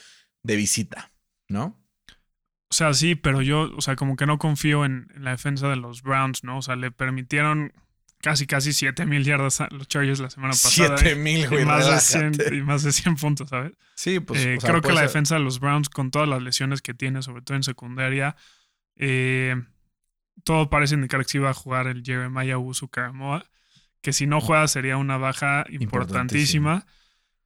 de visita, ¿no? O sea, sí, pero yo, o sea, como que no confío en la defensa de los Browns, ¿no? O sea, le permitieron casi, casi 7 mil yardas a los Chargers la semana pasada. 7 mil, güey. Y más, de 100, y más de 100 puntos, ¿sabes? Sí, pues. Eh, o sea, creo que la ser. defensa de los Browns, con todas las lesiones que tiene, sobre todo en secundaria, eh, todo parece indicar que sí va a jugar el Jeremiah Usu Karamoa, que si no juega sería una baja importantísima.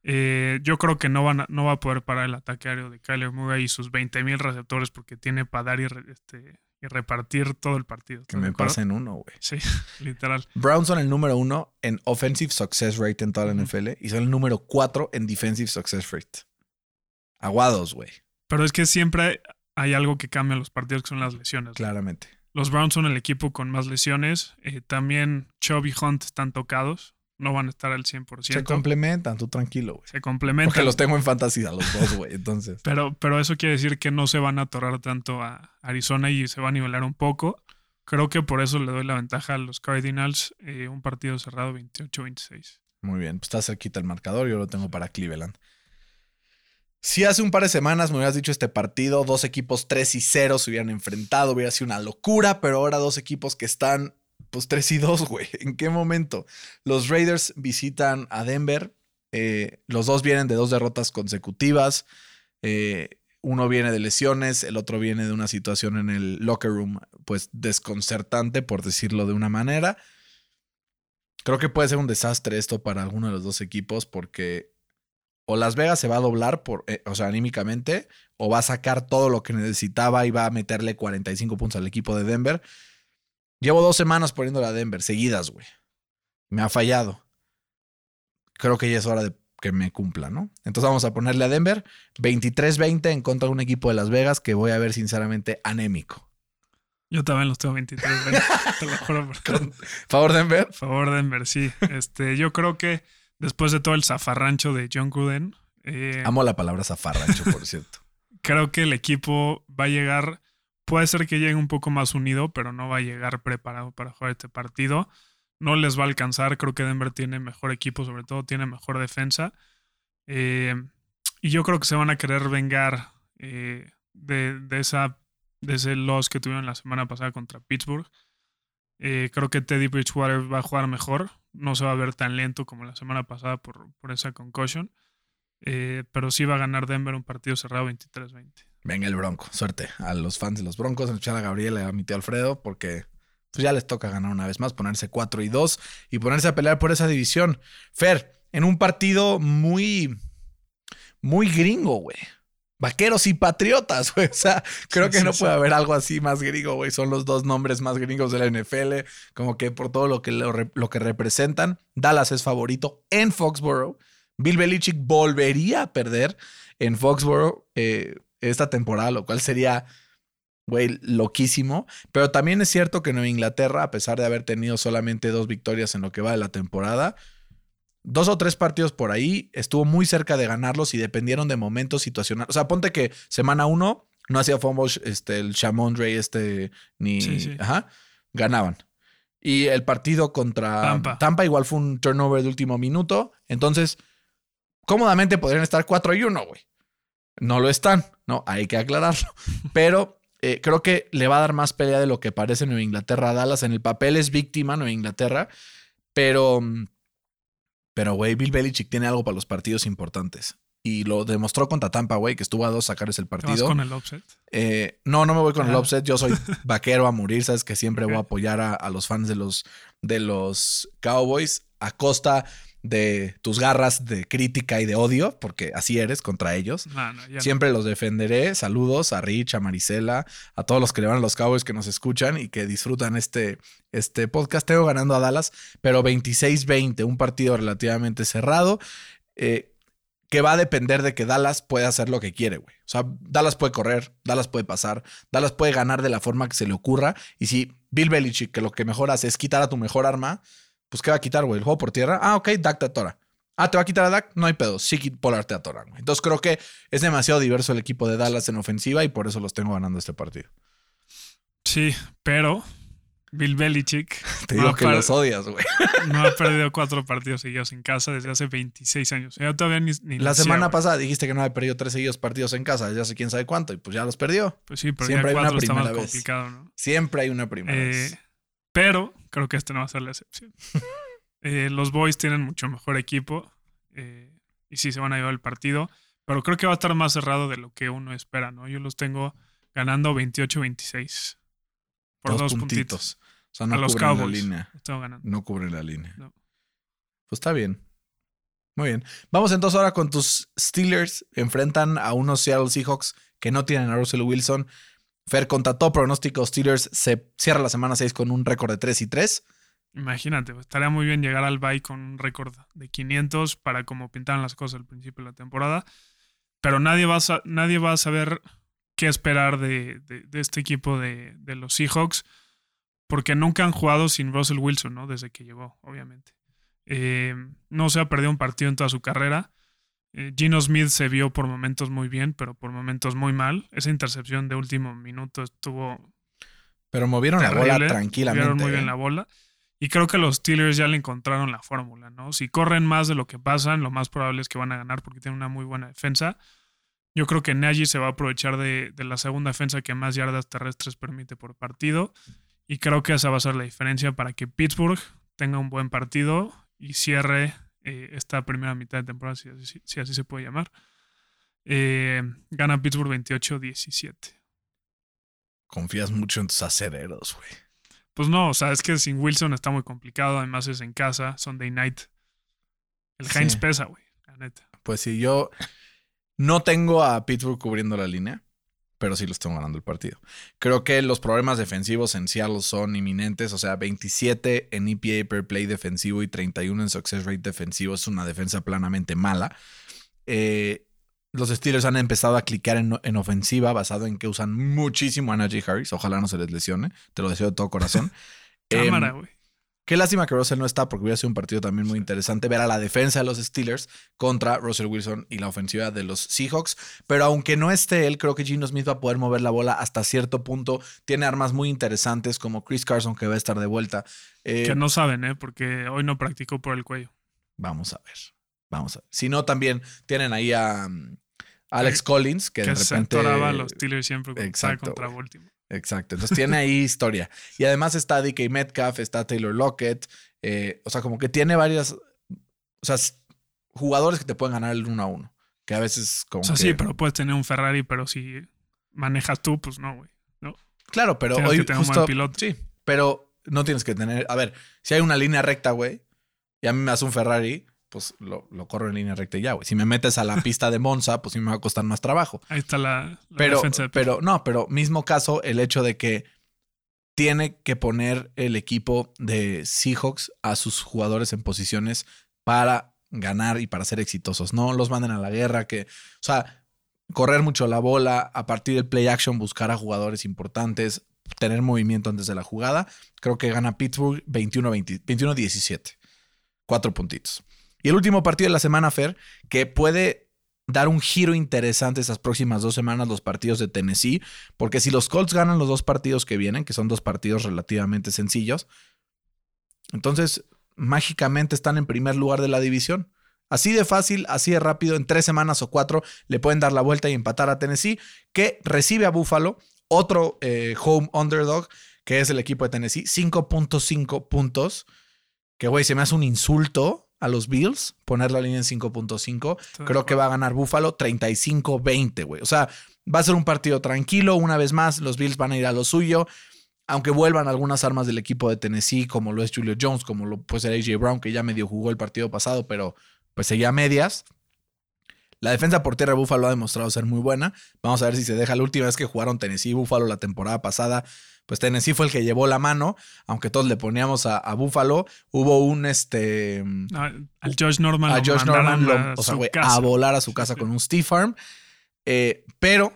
Eh, yo creo que no, van a- no va a poder parar el ataque aéreo de Kyler Murray y sus 20 mil receptores porque tiene para dar y, re- este, y repartir todo el partido. Que ¿estás de me pasen uno, güey. Sí, literal. Browns son el número uno en offensive success rate en toda la. NFL y son el número cuatro en defensive success rate. Aguados, güey, Pero es que siempre hay algo que cambia en los partidos que son las lesiones. claramente. Los Browns son el equipo con más lesiones. Eh, también Chubb y Hunt están tocados. No van a estar al 100%. Se complementan, tú tranquilo, güey. Se complementan. Porque los tengo en fantasy a los dos, güey. Entonces, Pero, pero eso quiere decir que no se van a atorar tanto a Arizona y se va a nivelar un poco. Creo que por eso le doy la ventaja a los Cardinals. eh, un partido cerrado 28-26. muy bien. Pues está cerquita el marcador. Yo lo tengo para Cleveland. Si hace un par de semanas me hubieras dicho este partido, dos equipos 3 y 0 se hubieran enfrentado, hubiera sido una locura, pero ahora dos equipos que están pues 3 y 2, güey. ¿En qué momento? Los Raiders visitan a Denver. eh, los dos vienen de dos derrotas consecutivas. eh, uno viene de lesiones, el otro viene de una situación en el locker room, pues desconcertante, por decirlo de una manera. Creo que puede ser un desastre esto para alguno de los dos equipos porque o Las Vegas se va a doblar, por, eh, o sea, anímicamente, o va a sacar todo lo que necesitaba y va a meterle 45 puntos al equipo de Denver. Llevo dos semanas poniéndole a Denver, seguidas, güey. Me ha fallado. Creo que ya es hora de que me cumpla, ¿no? Entonces vamos a ponerle a Denver 23-20 en contra de un equipo de Las Vegas que voy a ver sinceramente anémico. Yo también los tengo 23 te lo juro. Por Favor Denver. favor, Denver, sí. Este, yo creo que después de todo el zafarrancho de John Gruden, eh, Amo la palabra zafarrancho, por cierto. creo que el equipo va a llegar, puede ser que llegue un poco más unido, pero no va a llegar preparado para jugar este partido. No les va a alcanzar, creo que Denver tiene mejor equipo, sobre todo tiene mejor defensa. Eh, y yo creo que se van a querer vengar eh, de, ese loss que tuvieron la semana pasada contra Pittsburgh. Eh, creo que Teddy Bridgewater va a jugar mejor. No se va a ver tan lento como la semana pasada por, por esa concussion. Pero sí va a ganar Denver un partido cerrado 23-20. Venga el Bronco, suerte a los fans de los Broncos, en especial a Gabriel y a mi tío Alfredo, porque pues ya les toca ganar una vez más, ponerse 4 y 2 y ponerse a pelear por esa división. Fer, en un partido muy, muy gringo, güey. Vaqueros y patriotas, güey. O sea, creo Sí, que sí, no sí. puede haber algo así más gringo, güey. Son los dos nombres más gringos de la NFL, como que por todo lo que, lo, lo que representan. Dallas es favorito en Foxborough. Bill Belichick volvería a perder en Foxborough eh, esta temporada, lo cual sería, güey, loquísimo. Pero también es cierto que Nueva Inglaterra, a pesar de haber tenido solamente dos victorias en lo que va de la temporada, dos o tres partidos por ahí, estuvo muy cerca de ganarlos y dependieron de momentos situacionales. O sea, ponte que semana uno no hacía fumbles este, el Shamondre, este, ni. Sí, sí. Ajá. Ganaban. Y el partido contra Tampa. Tampa igual fue un turnover de último minuto. Entonces, cómodamente podrían estar 4 y 1, güey. No lo están, ¿no? Hay que aclararlo. Pero eh, creo que le va a dar más pelea de lo que parece Nueva Inglaterra a Dallas. En el papel es víctima Nueva Inglaterra, pero. Pero, güey, Bill Belichick tiene algo para los partidos importantes. Y lo demostró contra Tampa, güey, que estuvo a dos sacar ese ¿Te vas partido. con el offset? Eh, no, no me voy con el offset. Yo soy vaquero a morir. Sabes que siempre voy a apoyar a, a los fans de los, de los Cowboys a costa de tus garras de crítica y de odio, porque así eres contra ellos. No, no, ya no. Siempre los defenderé. Saludos a Rich, a Marisela, a todos los que le van a los Cowboys que nos escuchan y que disfrutan este, este podcast. Tengo ganando a Dallas, pero 26-20, un partido relativamente cerrado. eh, que va a depender de que Dallas pueda hacer lo que quiere, güey. O sea, Dallas puede correr, Dallas puede pasar, Dallas puede ganar de la forma que se le ocurra. Y si Bill Belichick, que lo que mejor hace es quitar a tu mejor arma, pues ¿qué va a quitar, güey? El juego por tierra. Ah, ok, Dak te atora. Ah, ¿te va a quitar a Dak? No hay pedo. Sí, Polar te atora, güey. Entonces creo que es demasiado diverso el equipo de Dallas en ofensiva y por eso los tengo ganando este partido. Sí, pero Bill Belichick Te digo que los odias, güey. no ha perdido cuatro partidos seguidos en casa desde hace 26 años. Yo todavía ni, ni La semana pasada dijiste que no había perdido tres seguidos partidos en casa, ya sé quién sabe cuánto, y pues ya los perdió. Pues sí, pero Siempre hay ya una cuatro está más primera vez. complicado, ¿no? Siempre hay una primera Eh, vez. Pero creo que este no va a ser la excepción. Eh, los Boys tienen mucho mejor equipo eh, y sí se van a llevar el partido, pero creo que va a estar más cerrado de lo que uno espera, ¿no? Yo los tengo ganando 28-26 por dos, puntitos. O sea, no a los cubren la Cowboys. línea. Los tengo ganando. No cubren la línea. No. Pues está bien. Muy bien. Vamos entonces ahora con tus Steelers. Enfrentan a unos Seattle Seahawks que no tienen a Russell Wilson. Fer, contra todo pronóstico, Steelers se cierra la semana 6 con un récord de 3 y 3. Imagínate, estaría muy bien llegar al bye con un récord de 500 para como pintaban las cosas al principio de la temporada. Pero nadie va a, nadie va a saber qué esperar de, este equipo de, de los Seahawks porque nunca han jugado sin Russell Wilson, ¿no? Desde que llegó, obviamente. Eh, no se ha perdido un partido en toda su carrera. Eh, Gino Smith se vio por momentos muy bien, pero por momentos muy mal. Esa intercepción de último minuto estuvo Pero movieron la bola tranquilamente. movieron muy bien ¿eh? la bola. Y creo que los Steelers ya le encontraron la fórmula, ¿no? Si corren más de lo que pasan, lo más probable es que van a ganar porque tienen una muy buena defensa. Yo creo que Nagy se va a aprovechar de, de la segunda defensa que más yardas terrestres permite por partido. Y creo que esa va a ser la diferencia para que Pittsburgh tenga un buen partido y cierre eh, esta primera mitad de temporada, si así, si así se puede llamar. Eh, gana Pittsburgh 28-17. Confías mucho en tus acereros, güey. Pues no, o sea, es que sin Wilson está muy complicado. Además es en casa, Sunday night. El Sí. Heinz pesa, güey, la neta. Pues sí, yo no tengo a Pittsburgh cubriendo la línea, pero sí los tengo ganando el partido. Creo que los problemas defensivos en Seattle son inminentes, o sea, 27 en EPA per play defensivo y 31 en success rate defensivo es una defensa planamente mala. Eh, los Steelers han empezado a clicar en, en ofensiva basado en que usan muchísimo a Najee Harris. Ojalá no se les lesione, te lo deseo de todo corazón. Cámara, Em, güey. Qué lástima que Russell no está porque hubiera sido un partido también muy interesante ver a la defensa de los Steelers contra Russell Wilson y la ofensiva de los Seahawks. Pero aunque no esté él, creo que Gino Smith va a poder mover la bola hasta cierto punto. Tiene armas muy interesantes como Chris Carson que va a estar de vuelta. Eh, que no saben, ¿eh? Porque hoy no practicó por el cuello. Vamos a ver. Vamos a ver. Si no, también tienen ahí a um, Alex Collins que, Que, de se repente... atoraba a los Steelers siempre Exacto, contra. Baltimore. Exacto. Entonces tiene ahí historia. Y además está DK Metcalf, está Taylor Lockett. eh, o sea, como que tiene varias. O sea, jugadores que te pueden ganar el uno a uno. Que a veces como O sea, que- sí, pero puedes tener un Ferrari, pero si manejas tú, pues no, güey. Claro, pero tienes hoy que tener un buen piloto. Sí, pero no tienes que tener. A ver, si hay una línea recta, güey, y a mí me hace un Ferrari, pues lo, lo corro en línea recta y ya, güey. Si me metes a la pista de Monza, pues sí me va a costar más trabajo. Ahí está la, la Pero, defensa de pero no, pero mismo caso, el hecho de que tiene que poner el equipo de Seahawks a sus jugadores en posiciones para ganar y para ser exitosos. No los manden a la guerra, que, o sea, correr mucho la bola, a partir del play action buscar a jugadores importantes, tener movimiento antes de la jugada. Creo que gana Pittsburgh 21-20 21-17. Cuatro puntitos. Y el último partido de la semana, Fer, que puede dar un giro interesante estas próximas dos semanas los partidos de Tennessee, porque si los Colts ganan los dos partidos que vienen, que son dos partidos relativamente sencillos, entonces mágicamente están en primer lugar de la división. Así de fácil, así de rápido, en tres semanas o cuatro le pueden dar la vuelta y empatar a Tennessee, que recibe a Buffalo, otro eh, home underdog, que es el equipo de Tennessee, 5.5 puntos, que güey, se me hace un insulto a los Bills poner la línea en 5.5. Creo que va a ganar Buffalo 35-20, güey. O sea, va a ser un partido tranquilo. Una vez más, los Bills van a ir a lo suyo. Aunque vuelvan algunas armas del equipo de Tennessee, como lo es Julio Jones, como lo puede ser AJ Brown, que ya medio jugó el partido pasado, pero pues seguía a medias. La defensa por tierra de Buffalo ha demostrado ser muy buena. Vamos a ver si se deja. La última vez que jugaron Tennessee y Buffalo la temporada pasada, pues Tennessee fue el que llevó la mano, aunque todos le poníamos a, Buffalo. Hubo un este. al Josh Norman. A Josh Norman, o sea, a volar a su casa con un Steve Farm. Eh, pero,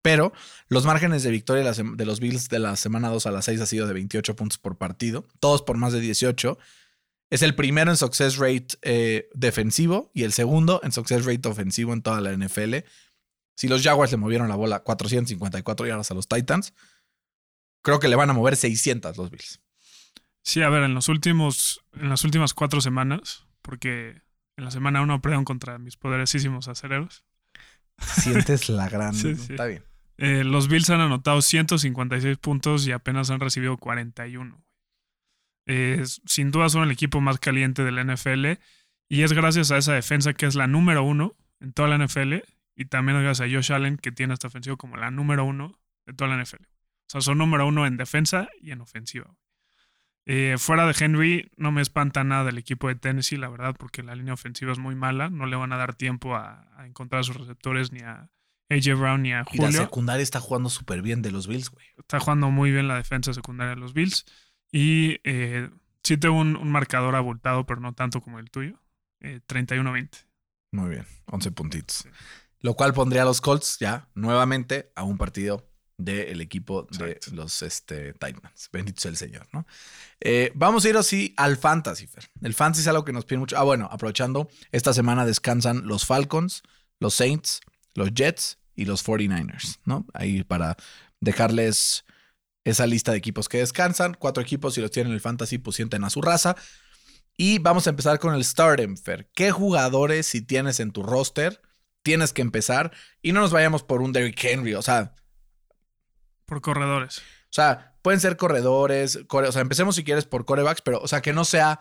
pero, los márgenes de victoria de los Bills de la semana 2 a la 6 ha sido de 28 puntos por partido, todos por más de 18. Es el primero en success rate eh, defensivo y el segundo en success rate ofensivo en toda la NFL. Si los Jaguars le movieron la bola 454 yardas a los Titans, creo que le van a mover 600 los Bills. Sí, a ver, en los últimos, en las últimas cuatro semanas, porque en la semana uno perdieron contra mis poderosísimos acereros. Sientes la gran. Está bien. Eh, los Bills han anotado 156 puntos y apenas han recibido 41 sin duda son el equipo más caliente de la NFL y es gracias a esa defensa que es la número uno en toda la NFL y también gracias a Josh Allen que tiene esta ofensiva como la número uno de toda la NFL. O sea, son número uno en defensa y en ofensiva. Eh, fuera de Henry, no me espanta nada del equipo de Tennessee, la verdad, porque la línea ofensiva es muy mala. No le van a dar tiempo a, encontrar a sus receptores ni a AJ Brown ni a Julio. Y la secundaria está jugando súper bien de los Bills, güey. Está jugando muy bien la defensa secundaria de los Bills. Y eh, sí tengo un, marcador abultado, pero no tanto como el tuyo. Eh, 31-20. Muy bien, 11 puntitos. Lo cual pondría a los Colts ya nuevamente a un partido del equipo de los este, Titans. Bendito sea el Señor, ¿no? Eh, vamos a ir así al Fantasy, Fer. El Fantasy es algo que nos pide mucho. Ah, bueno, aprovechando, esta semana descansan los Falcons, los Saints, los Jets y los 49ers, ¿no? Ahí para dejarles esa lista de equipos que descansan. Cuatro equipos, si los tienen en el fantasy, pues sienten a su raza. Y vamos a empezar con el Stardom Fair. ¿Qué jugadores, si tienes en tu roster, tienes que empezar? Y no nos vayamos por un Derrick Henry, o sea. Por corredores. O sea, pueden ser corredores. o sea, empecemos si quieres por corebacks, pero, o sea, que no sea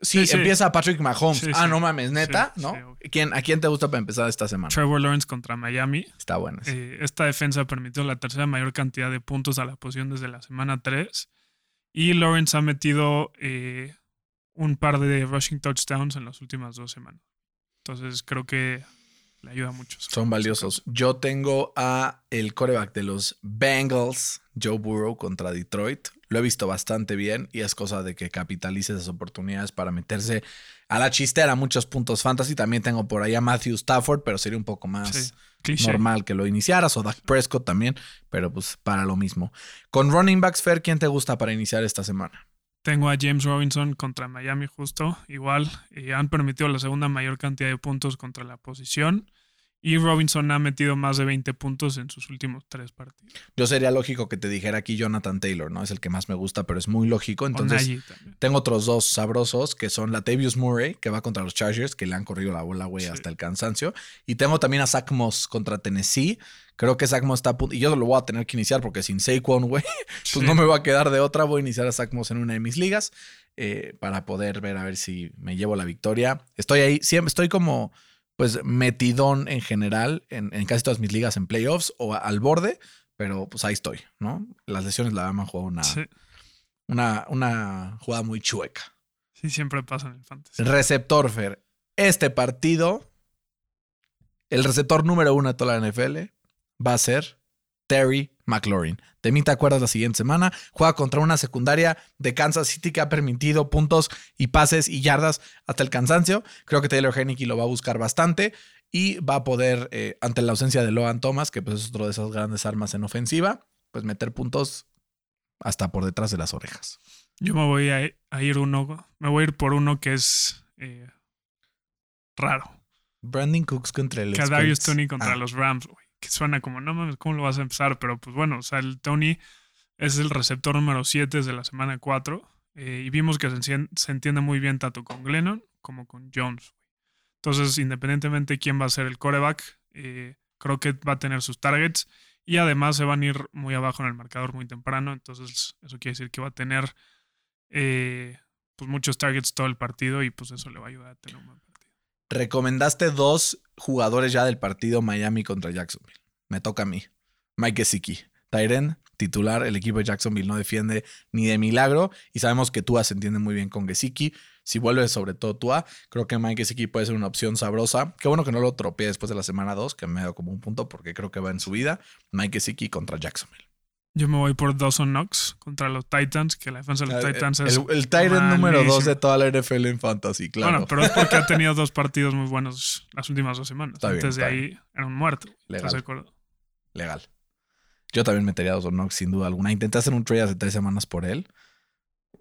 Sí, empieza Patrick Mahomes. ah, no mames, neta, ¿no? ¿A quién te gusta para empezar esta semana? Trevor Lawrence contra Miami. Está bueno. Eh, esta defensa permitió la tercera mayor cantidad de puntos a la posición desde la semana 3. Y Lawrence ha metido eh, un par de rushing touchdowns en las últimas dos semanas. Entonces creo que le ayuda mucho. Son valiosos. Yo tengo a el coreback de los Bengals, Joe Burrow contra Detroit. Lo he visto bastante bien y es cosa de que capitalice esas oportunidades para meterse a la chistera muchos puntos fantasy. También tengo por ahí a Matthew Stafford, pero sería un poco más normal que lo iniciaras. O Dak Prescott también, pero pues para lo mismo. Con running backs, Fair, ¿quién te gusta para iniciar esta semana? Tengo a James Robinson contra Miami justo, igual. Y han permitido la segunda mayor cantidad de puntos contra la posición. Y Robinson ha metido más de 20 puntos en sus últimos tres partidos. Yo sería lógico que te dijera aquí Jonathan Taylor, ¿no? Es el que más me gusta, pero es muy lógico. Entonces, tengo otros dos sabrosos que son Latavius Murray, que va contra los Chargers, que le han corrido la bola, güey, hasta el cansancio. Y tengo también a Zach Moss contra Tennessee. Creo que Zach Moss está a punto. Y yo lo voy a tener que iniciar porque sin Saquon, güey, pues no me va a quedar de otra. Voy a iniciar a Zach Moss en una de mis ligas eh, para poder ver a ver si me llevo la victoria. Estoy ahí, siempre estoy como pues metidón en general en, casi todas mis ligas en playoffs o al borde, pero pues ahí estoy, ¿no? Las lesiones la han jugado una, una, una jugada muy chueca. Sí, siempre pasa en el fantasy. Receptor, Fer. Este partido, el receptor número uno de toda la NFL va a ser Terry McLaurin. De mí te acuerdas la siguiente semana. Juega contra una secundaria de Kansas City que ha permitido puntos y pases y yardas hasta el cansancio. Creo que Taylor Heineke lo va a buscar bastante y va a poder, eh, ante la ausencia de Logan Thomas, que pues es otro de esas grandes armas en ofensiva, pues meter puntos hasta por detrás de las orejas. Yo me voy a, ir uno, me voy a ir por uno que es eh, raro. Brandon Cooks contra el Kadarius. Tony contra Ah, los Rams, güey. Que suena como, no mames, ¿cómo lo vas a empezar? Pero pues bueno, o sea, el Tony es el receptor número 7 desde la semana 4. eh, y vimos que se, entiende muy bien tanto con Glennon como con Jones. Entonces, independientemente de quién va a ser el coreback, eh, que va a tener sus targets. Y además se van a ir muy abajo en el marcador muy temprano. Entonces, eso quiere decir que va a tener eh, pues muchos targets todo el partido. Y pues eso le va a ayudar a tener. Recomendaste dos jugadores ya del partido Miami contra Jacksonville. Me toca a mí. Mike Gesicki. Tyren, titular. El equipo de Jacksonville no defiende ni de milagro. Y sabemos que Tua se entiende muy bien con Gesicki. Si vuelve sobre todo Tua, creo que Mike Gesicki puede ser una opción sabrosa. Qué bueno que no lo tropee después de la semana 2, que me dado como un punto porque creo que va en su vida. Mike Gesicki contra Jacksonville. Yo me voy por Dawson Knox contra los Titans, que la defensa de los Titans es. el, el Tyrant número 2 malísima. de toda la NFL en Fantasy, claro. Bueno, pero es porque ha tenido dos partidos muy buenos las últimas dos semanas. Está bien, Antes de está ahí era un muerto. Legal. ¿Estás de acuerdo? Legal. Yo también metería a Dawson Knox sin duda alguna. Intenté hacer un trade hace tres semanas por él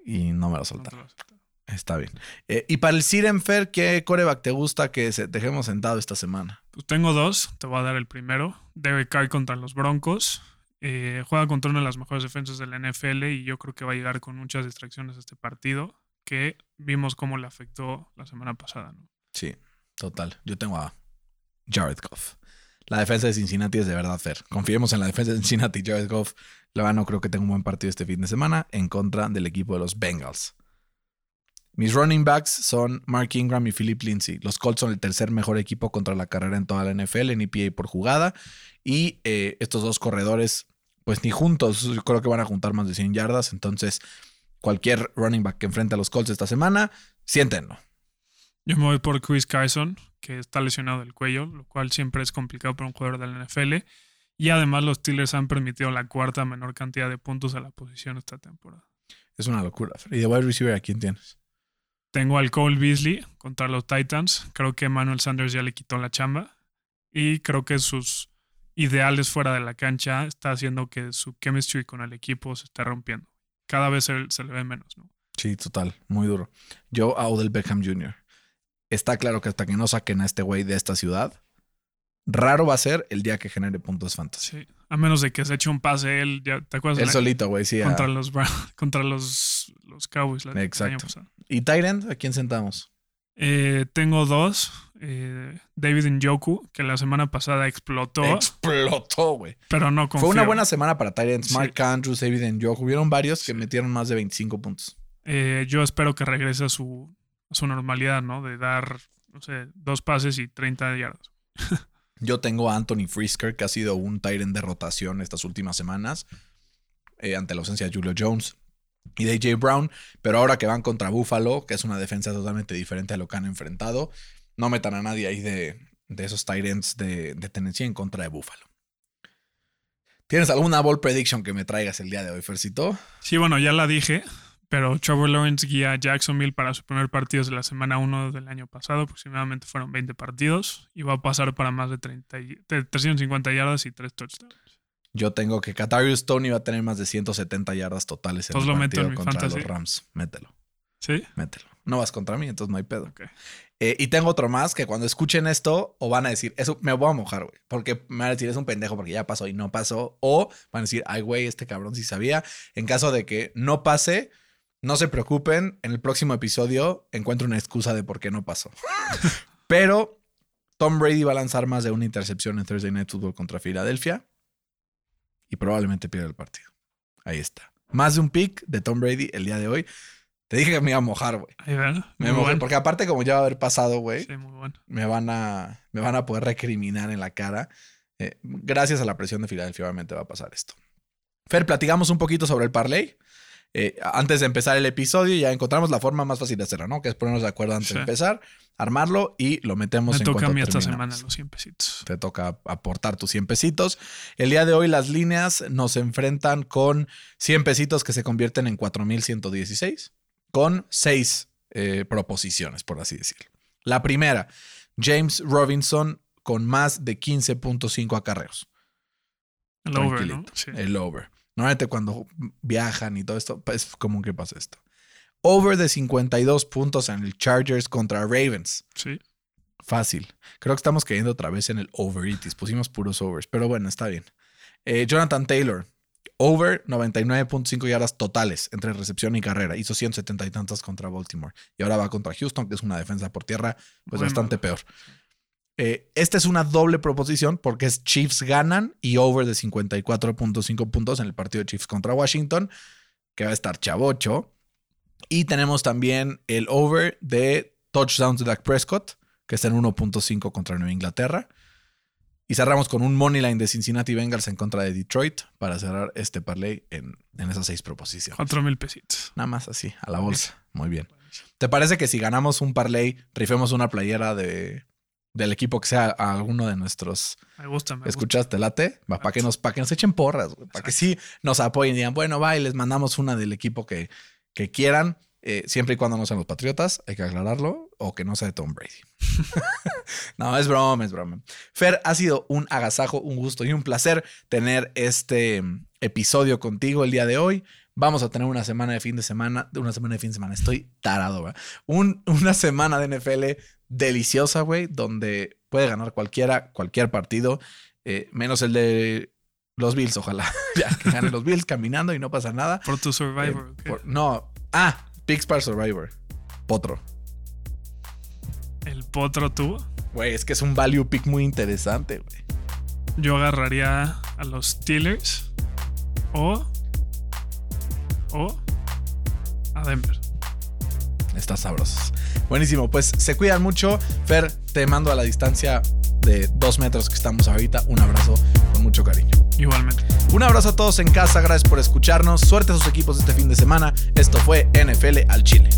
y no me lo No soltaron. acepto. Está bien. Eh, y para el Sirenfer, ¿qué coreback te gusta que se dejemos sentado esta semana? Pues tengo dos. Te voy a dar el primero. Derek Carr contra los Broncos. Eh, juega contra una de las mejores defensas de la NFL y yo creo que va a llegar con muchas distracciones a este partido que vimos cómo le afectó la semana pasada. Sí, total. Yo tengo a Jared Goff. La defensa de Cincinnati es de verdad fair. Confiemos en la defensa de Cincinnati. Jared Goff, la no creo que tenga un buen partido este fin de semana en contra del equipo de los Bengals. Mis running backs son Mark Ingram y Philip Lindsay. Los Colts son el tercer mejor equipo contra la carrera en toda la NFL en EPA por jugada. Y eh, estos dos corredores, pues ni juntos, yo creo que van a juntar más de 100 yardas. Entonces, cualquier running back que enfrente a los Colts esta semana, siéntenlo. Yo me voy por Chris Carson, que está lesionado del cuello, lo cual siempre es complicado para un jugador de la NFL. Y además los Steelers han permitido la cuarta menor cantidad de puntos a la posición esta temporada. Es una locura. ¿Y de wide receiver a quién tienes? Tengo al Cole Beasley contra los Titans. Creo que Manuel Sanders ya le quitó la chamba. Y creo que sus ideales fuera de la cancha está haciendo que su chemistry con el equipo se esté rompiendo. Cada vez se, se le ve menos, ¿no? Sí, total. Muy duro. Yo a Odell Beckham Jr. Está claro que hasta que no saquen a este güey de esta ciudad, raro va a ser el día que genere puntos fantasy. Sí. A menos de que se eche un pase él, ya, ¿te acuerdas? Él solito, güey, sí. a- contra los Brown- contra los, los Cowboys la- año Exacto. ¿Y Tyrant? ¿A quién sentamos? Eh, tengo dos. Eh, David Njoku, que la semana pasada explotó, Explotó, güey. pero no confío. Fue una buena semana para Tyrants. Sí. Mark Andrews, David Njoku. Hubieron varios que metieron más de 25 puntos. Eh, yo espero que regrese a su, a su normalidad, ¿no? De dar, no sé, dos pases y 30 yardas. Yo tengo a Anthony Frisker, que ha sido un Tyrant de rotación estas últimas semanas, eh, ante la ausencia de Julio Jones y de AJ Brown. Pero ahora que van contra Buffalo, que es una defensa totalmente diferente a lo que han enfrentado, no metan a nadie ahí de, de esos Tyrants de, de Tennessee en contra de Buffalo. ¿Tienes alguna ball prediction que me traigas el día de hoy, Fercito? Sí, bueno, ya la dije, pero Trevor Lawrence guía a Jacksonville para su primer partido de la semana 1 del año pasado. Aproximadamente fueron 20 partidos y va a pasar para más de, 30, y- de 350 yardas y 3 touchdowns. Yo tengo que Katarius Tony va a tener más de 170 yardas totales en Entonces el lo meto en contra fantasy. los Rams. Mételo, ¿Sí? mételo. No vas contra mí, entonces no hay pedo. Eh, y tengo otro más que cuando escuchen esto, o van a decir, eso me voy a mojar, güey. Porque me van a decir, es un pendejo porque ya pasó y no pasó. O van a decir, ay, güey, este cabrón sí sabía. En caso de que no pase, no se preocupen. En el próximo episodio encuentro una excusa de por qué no pasó. Pero Tom Brady va a lanzar más de una intercepción en Thursday Night Football contra Filadelfia. Y probablemente pierda el partido. Ahí está. Más de un pick de Tom Brady el día de hoy. Te dije que me iba a mojar, güey. Me mojé, bueno. porque aparte como ya va a haber pasado, güey, Sí, muy bueno. me van a me van a poder recriminar en la cara. Eh, gracias a la presión de Filadelfia obviamente va a pasar esto. Fer, platicamos un poquito sobre el parlay. Eh, antes de empezar el episodio ya encontramos la forma más fácil de hacerlo, ¿no? Que es ponernos de acuerdo antes Sí. de empezar, armarlo y lo metemos Me en toca a mí esta semana los 100 pesitos. Te toca aportar tus 100 pesitos. El día de hoy las líneas nos enfrentan con 100 pesitos que se convierten en 4116 con 6 proposiciones, por así decirlo. La primera, James Robinson con más de 15.5 acarreos. El over, ¿no? Sí. El over. Normalmente cuando viajan y todo esto, es común que pase esto. Over de 52 puntos en el Chargers contra Ravens. sí. Fácil. Creo que estamos cayendo otra vez en el overitis. Pusimos puros overs, pero bueno, está bien. Eh, Jonathan Taylor, over 99.5 yardas totales entre recepción y carrera. Hizo 170 y tantas contra Baltimore. Y ahora va contra Houston, que es una defensa por tierra, pues bastante peor. Eh, esta es una doble proposición porque es Chiefs ganan y over de 54.5 puntos en el partido de Chiefs contra Washington, que va a estar chavocho. Y tenemos también el over de touchdowns de Dak Prescott, que está en 1.5 contra Nueva Inglaterra. Y cerramos con un money line de Cincinnati Bengals en contra de Detroit para cerrar este parlay en, en esas seis proposiciones. Cuatro mil pesitos. Nada más así, a la bolsa. Muy bien. ¿Te parece que si ganamos un parlay, rifemos una playera de, del equipo que sea a alguno de nuestros Me gusta, me gusta. ¿Escuchaste late? Va, para que nos, para que nos echen porras, para que sí nos apoyen y digan, bueno, va y les mandamos una del equipo que, que quieran, eh, siempre y cuando no sean los Patriotas, hay que aclararlo, o que no sea de Tom Brady. no, es broma, es broma. Fer, ha sido un agasajo, un gusto y un placer tener este mm, episodio contigo el día de hoy. Vamos a tener una semana de fin de semana, una semana de fin de semana, estoy tarado. Un- una semana de NFL deliciosa, güey, donde puede ganar cualquiera, cualquier partido, eh, menos el de los Bills, ojalá. ya que ganen los Bills caminando y no pasa nada. Por tu Eh, Survivor. por- no, ah, Pixpar Survivor. Potro. El potro tú. Güey, es que es un value pick muy interesante, güey. Yo agarraría a los Steelers o. O. A Denver. Está sabrosos. Buenísimo, pues se cuidan mucho. Fer, te mando a la distancia de dos metros que estamos ahorita. Un abrazo con mucho cariño. Igualmente. Un abrazo a todos en casa, gracias por escucharnos. Suerte a sus equipos este fin de semana. Esto fue NFL al Chile.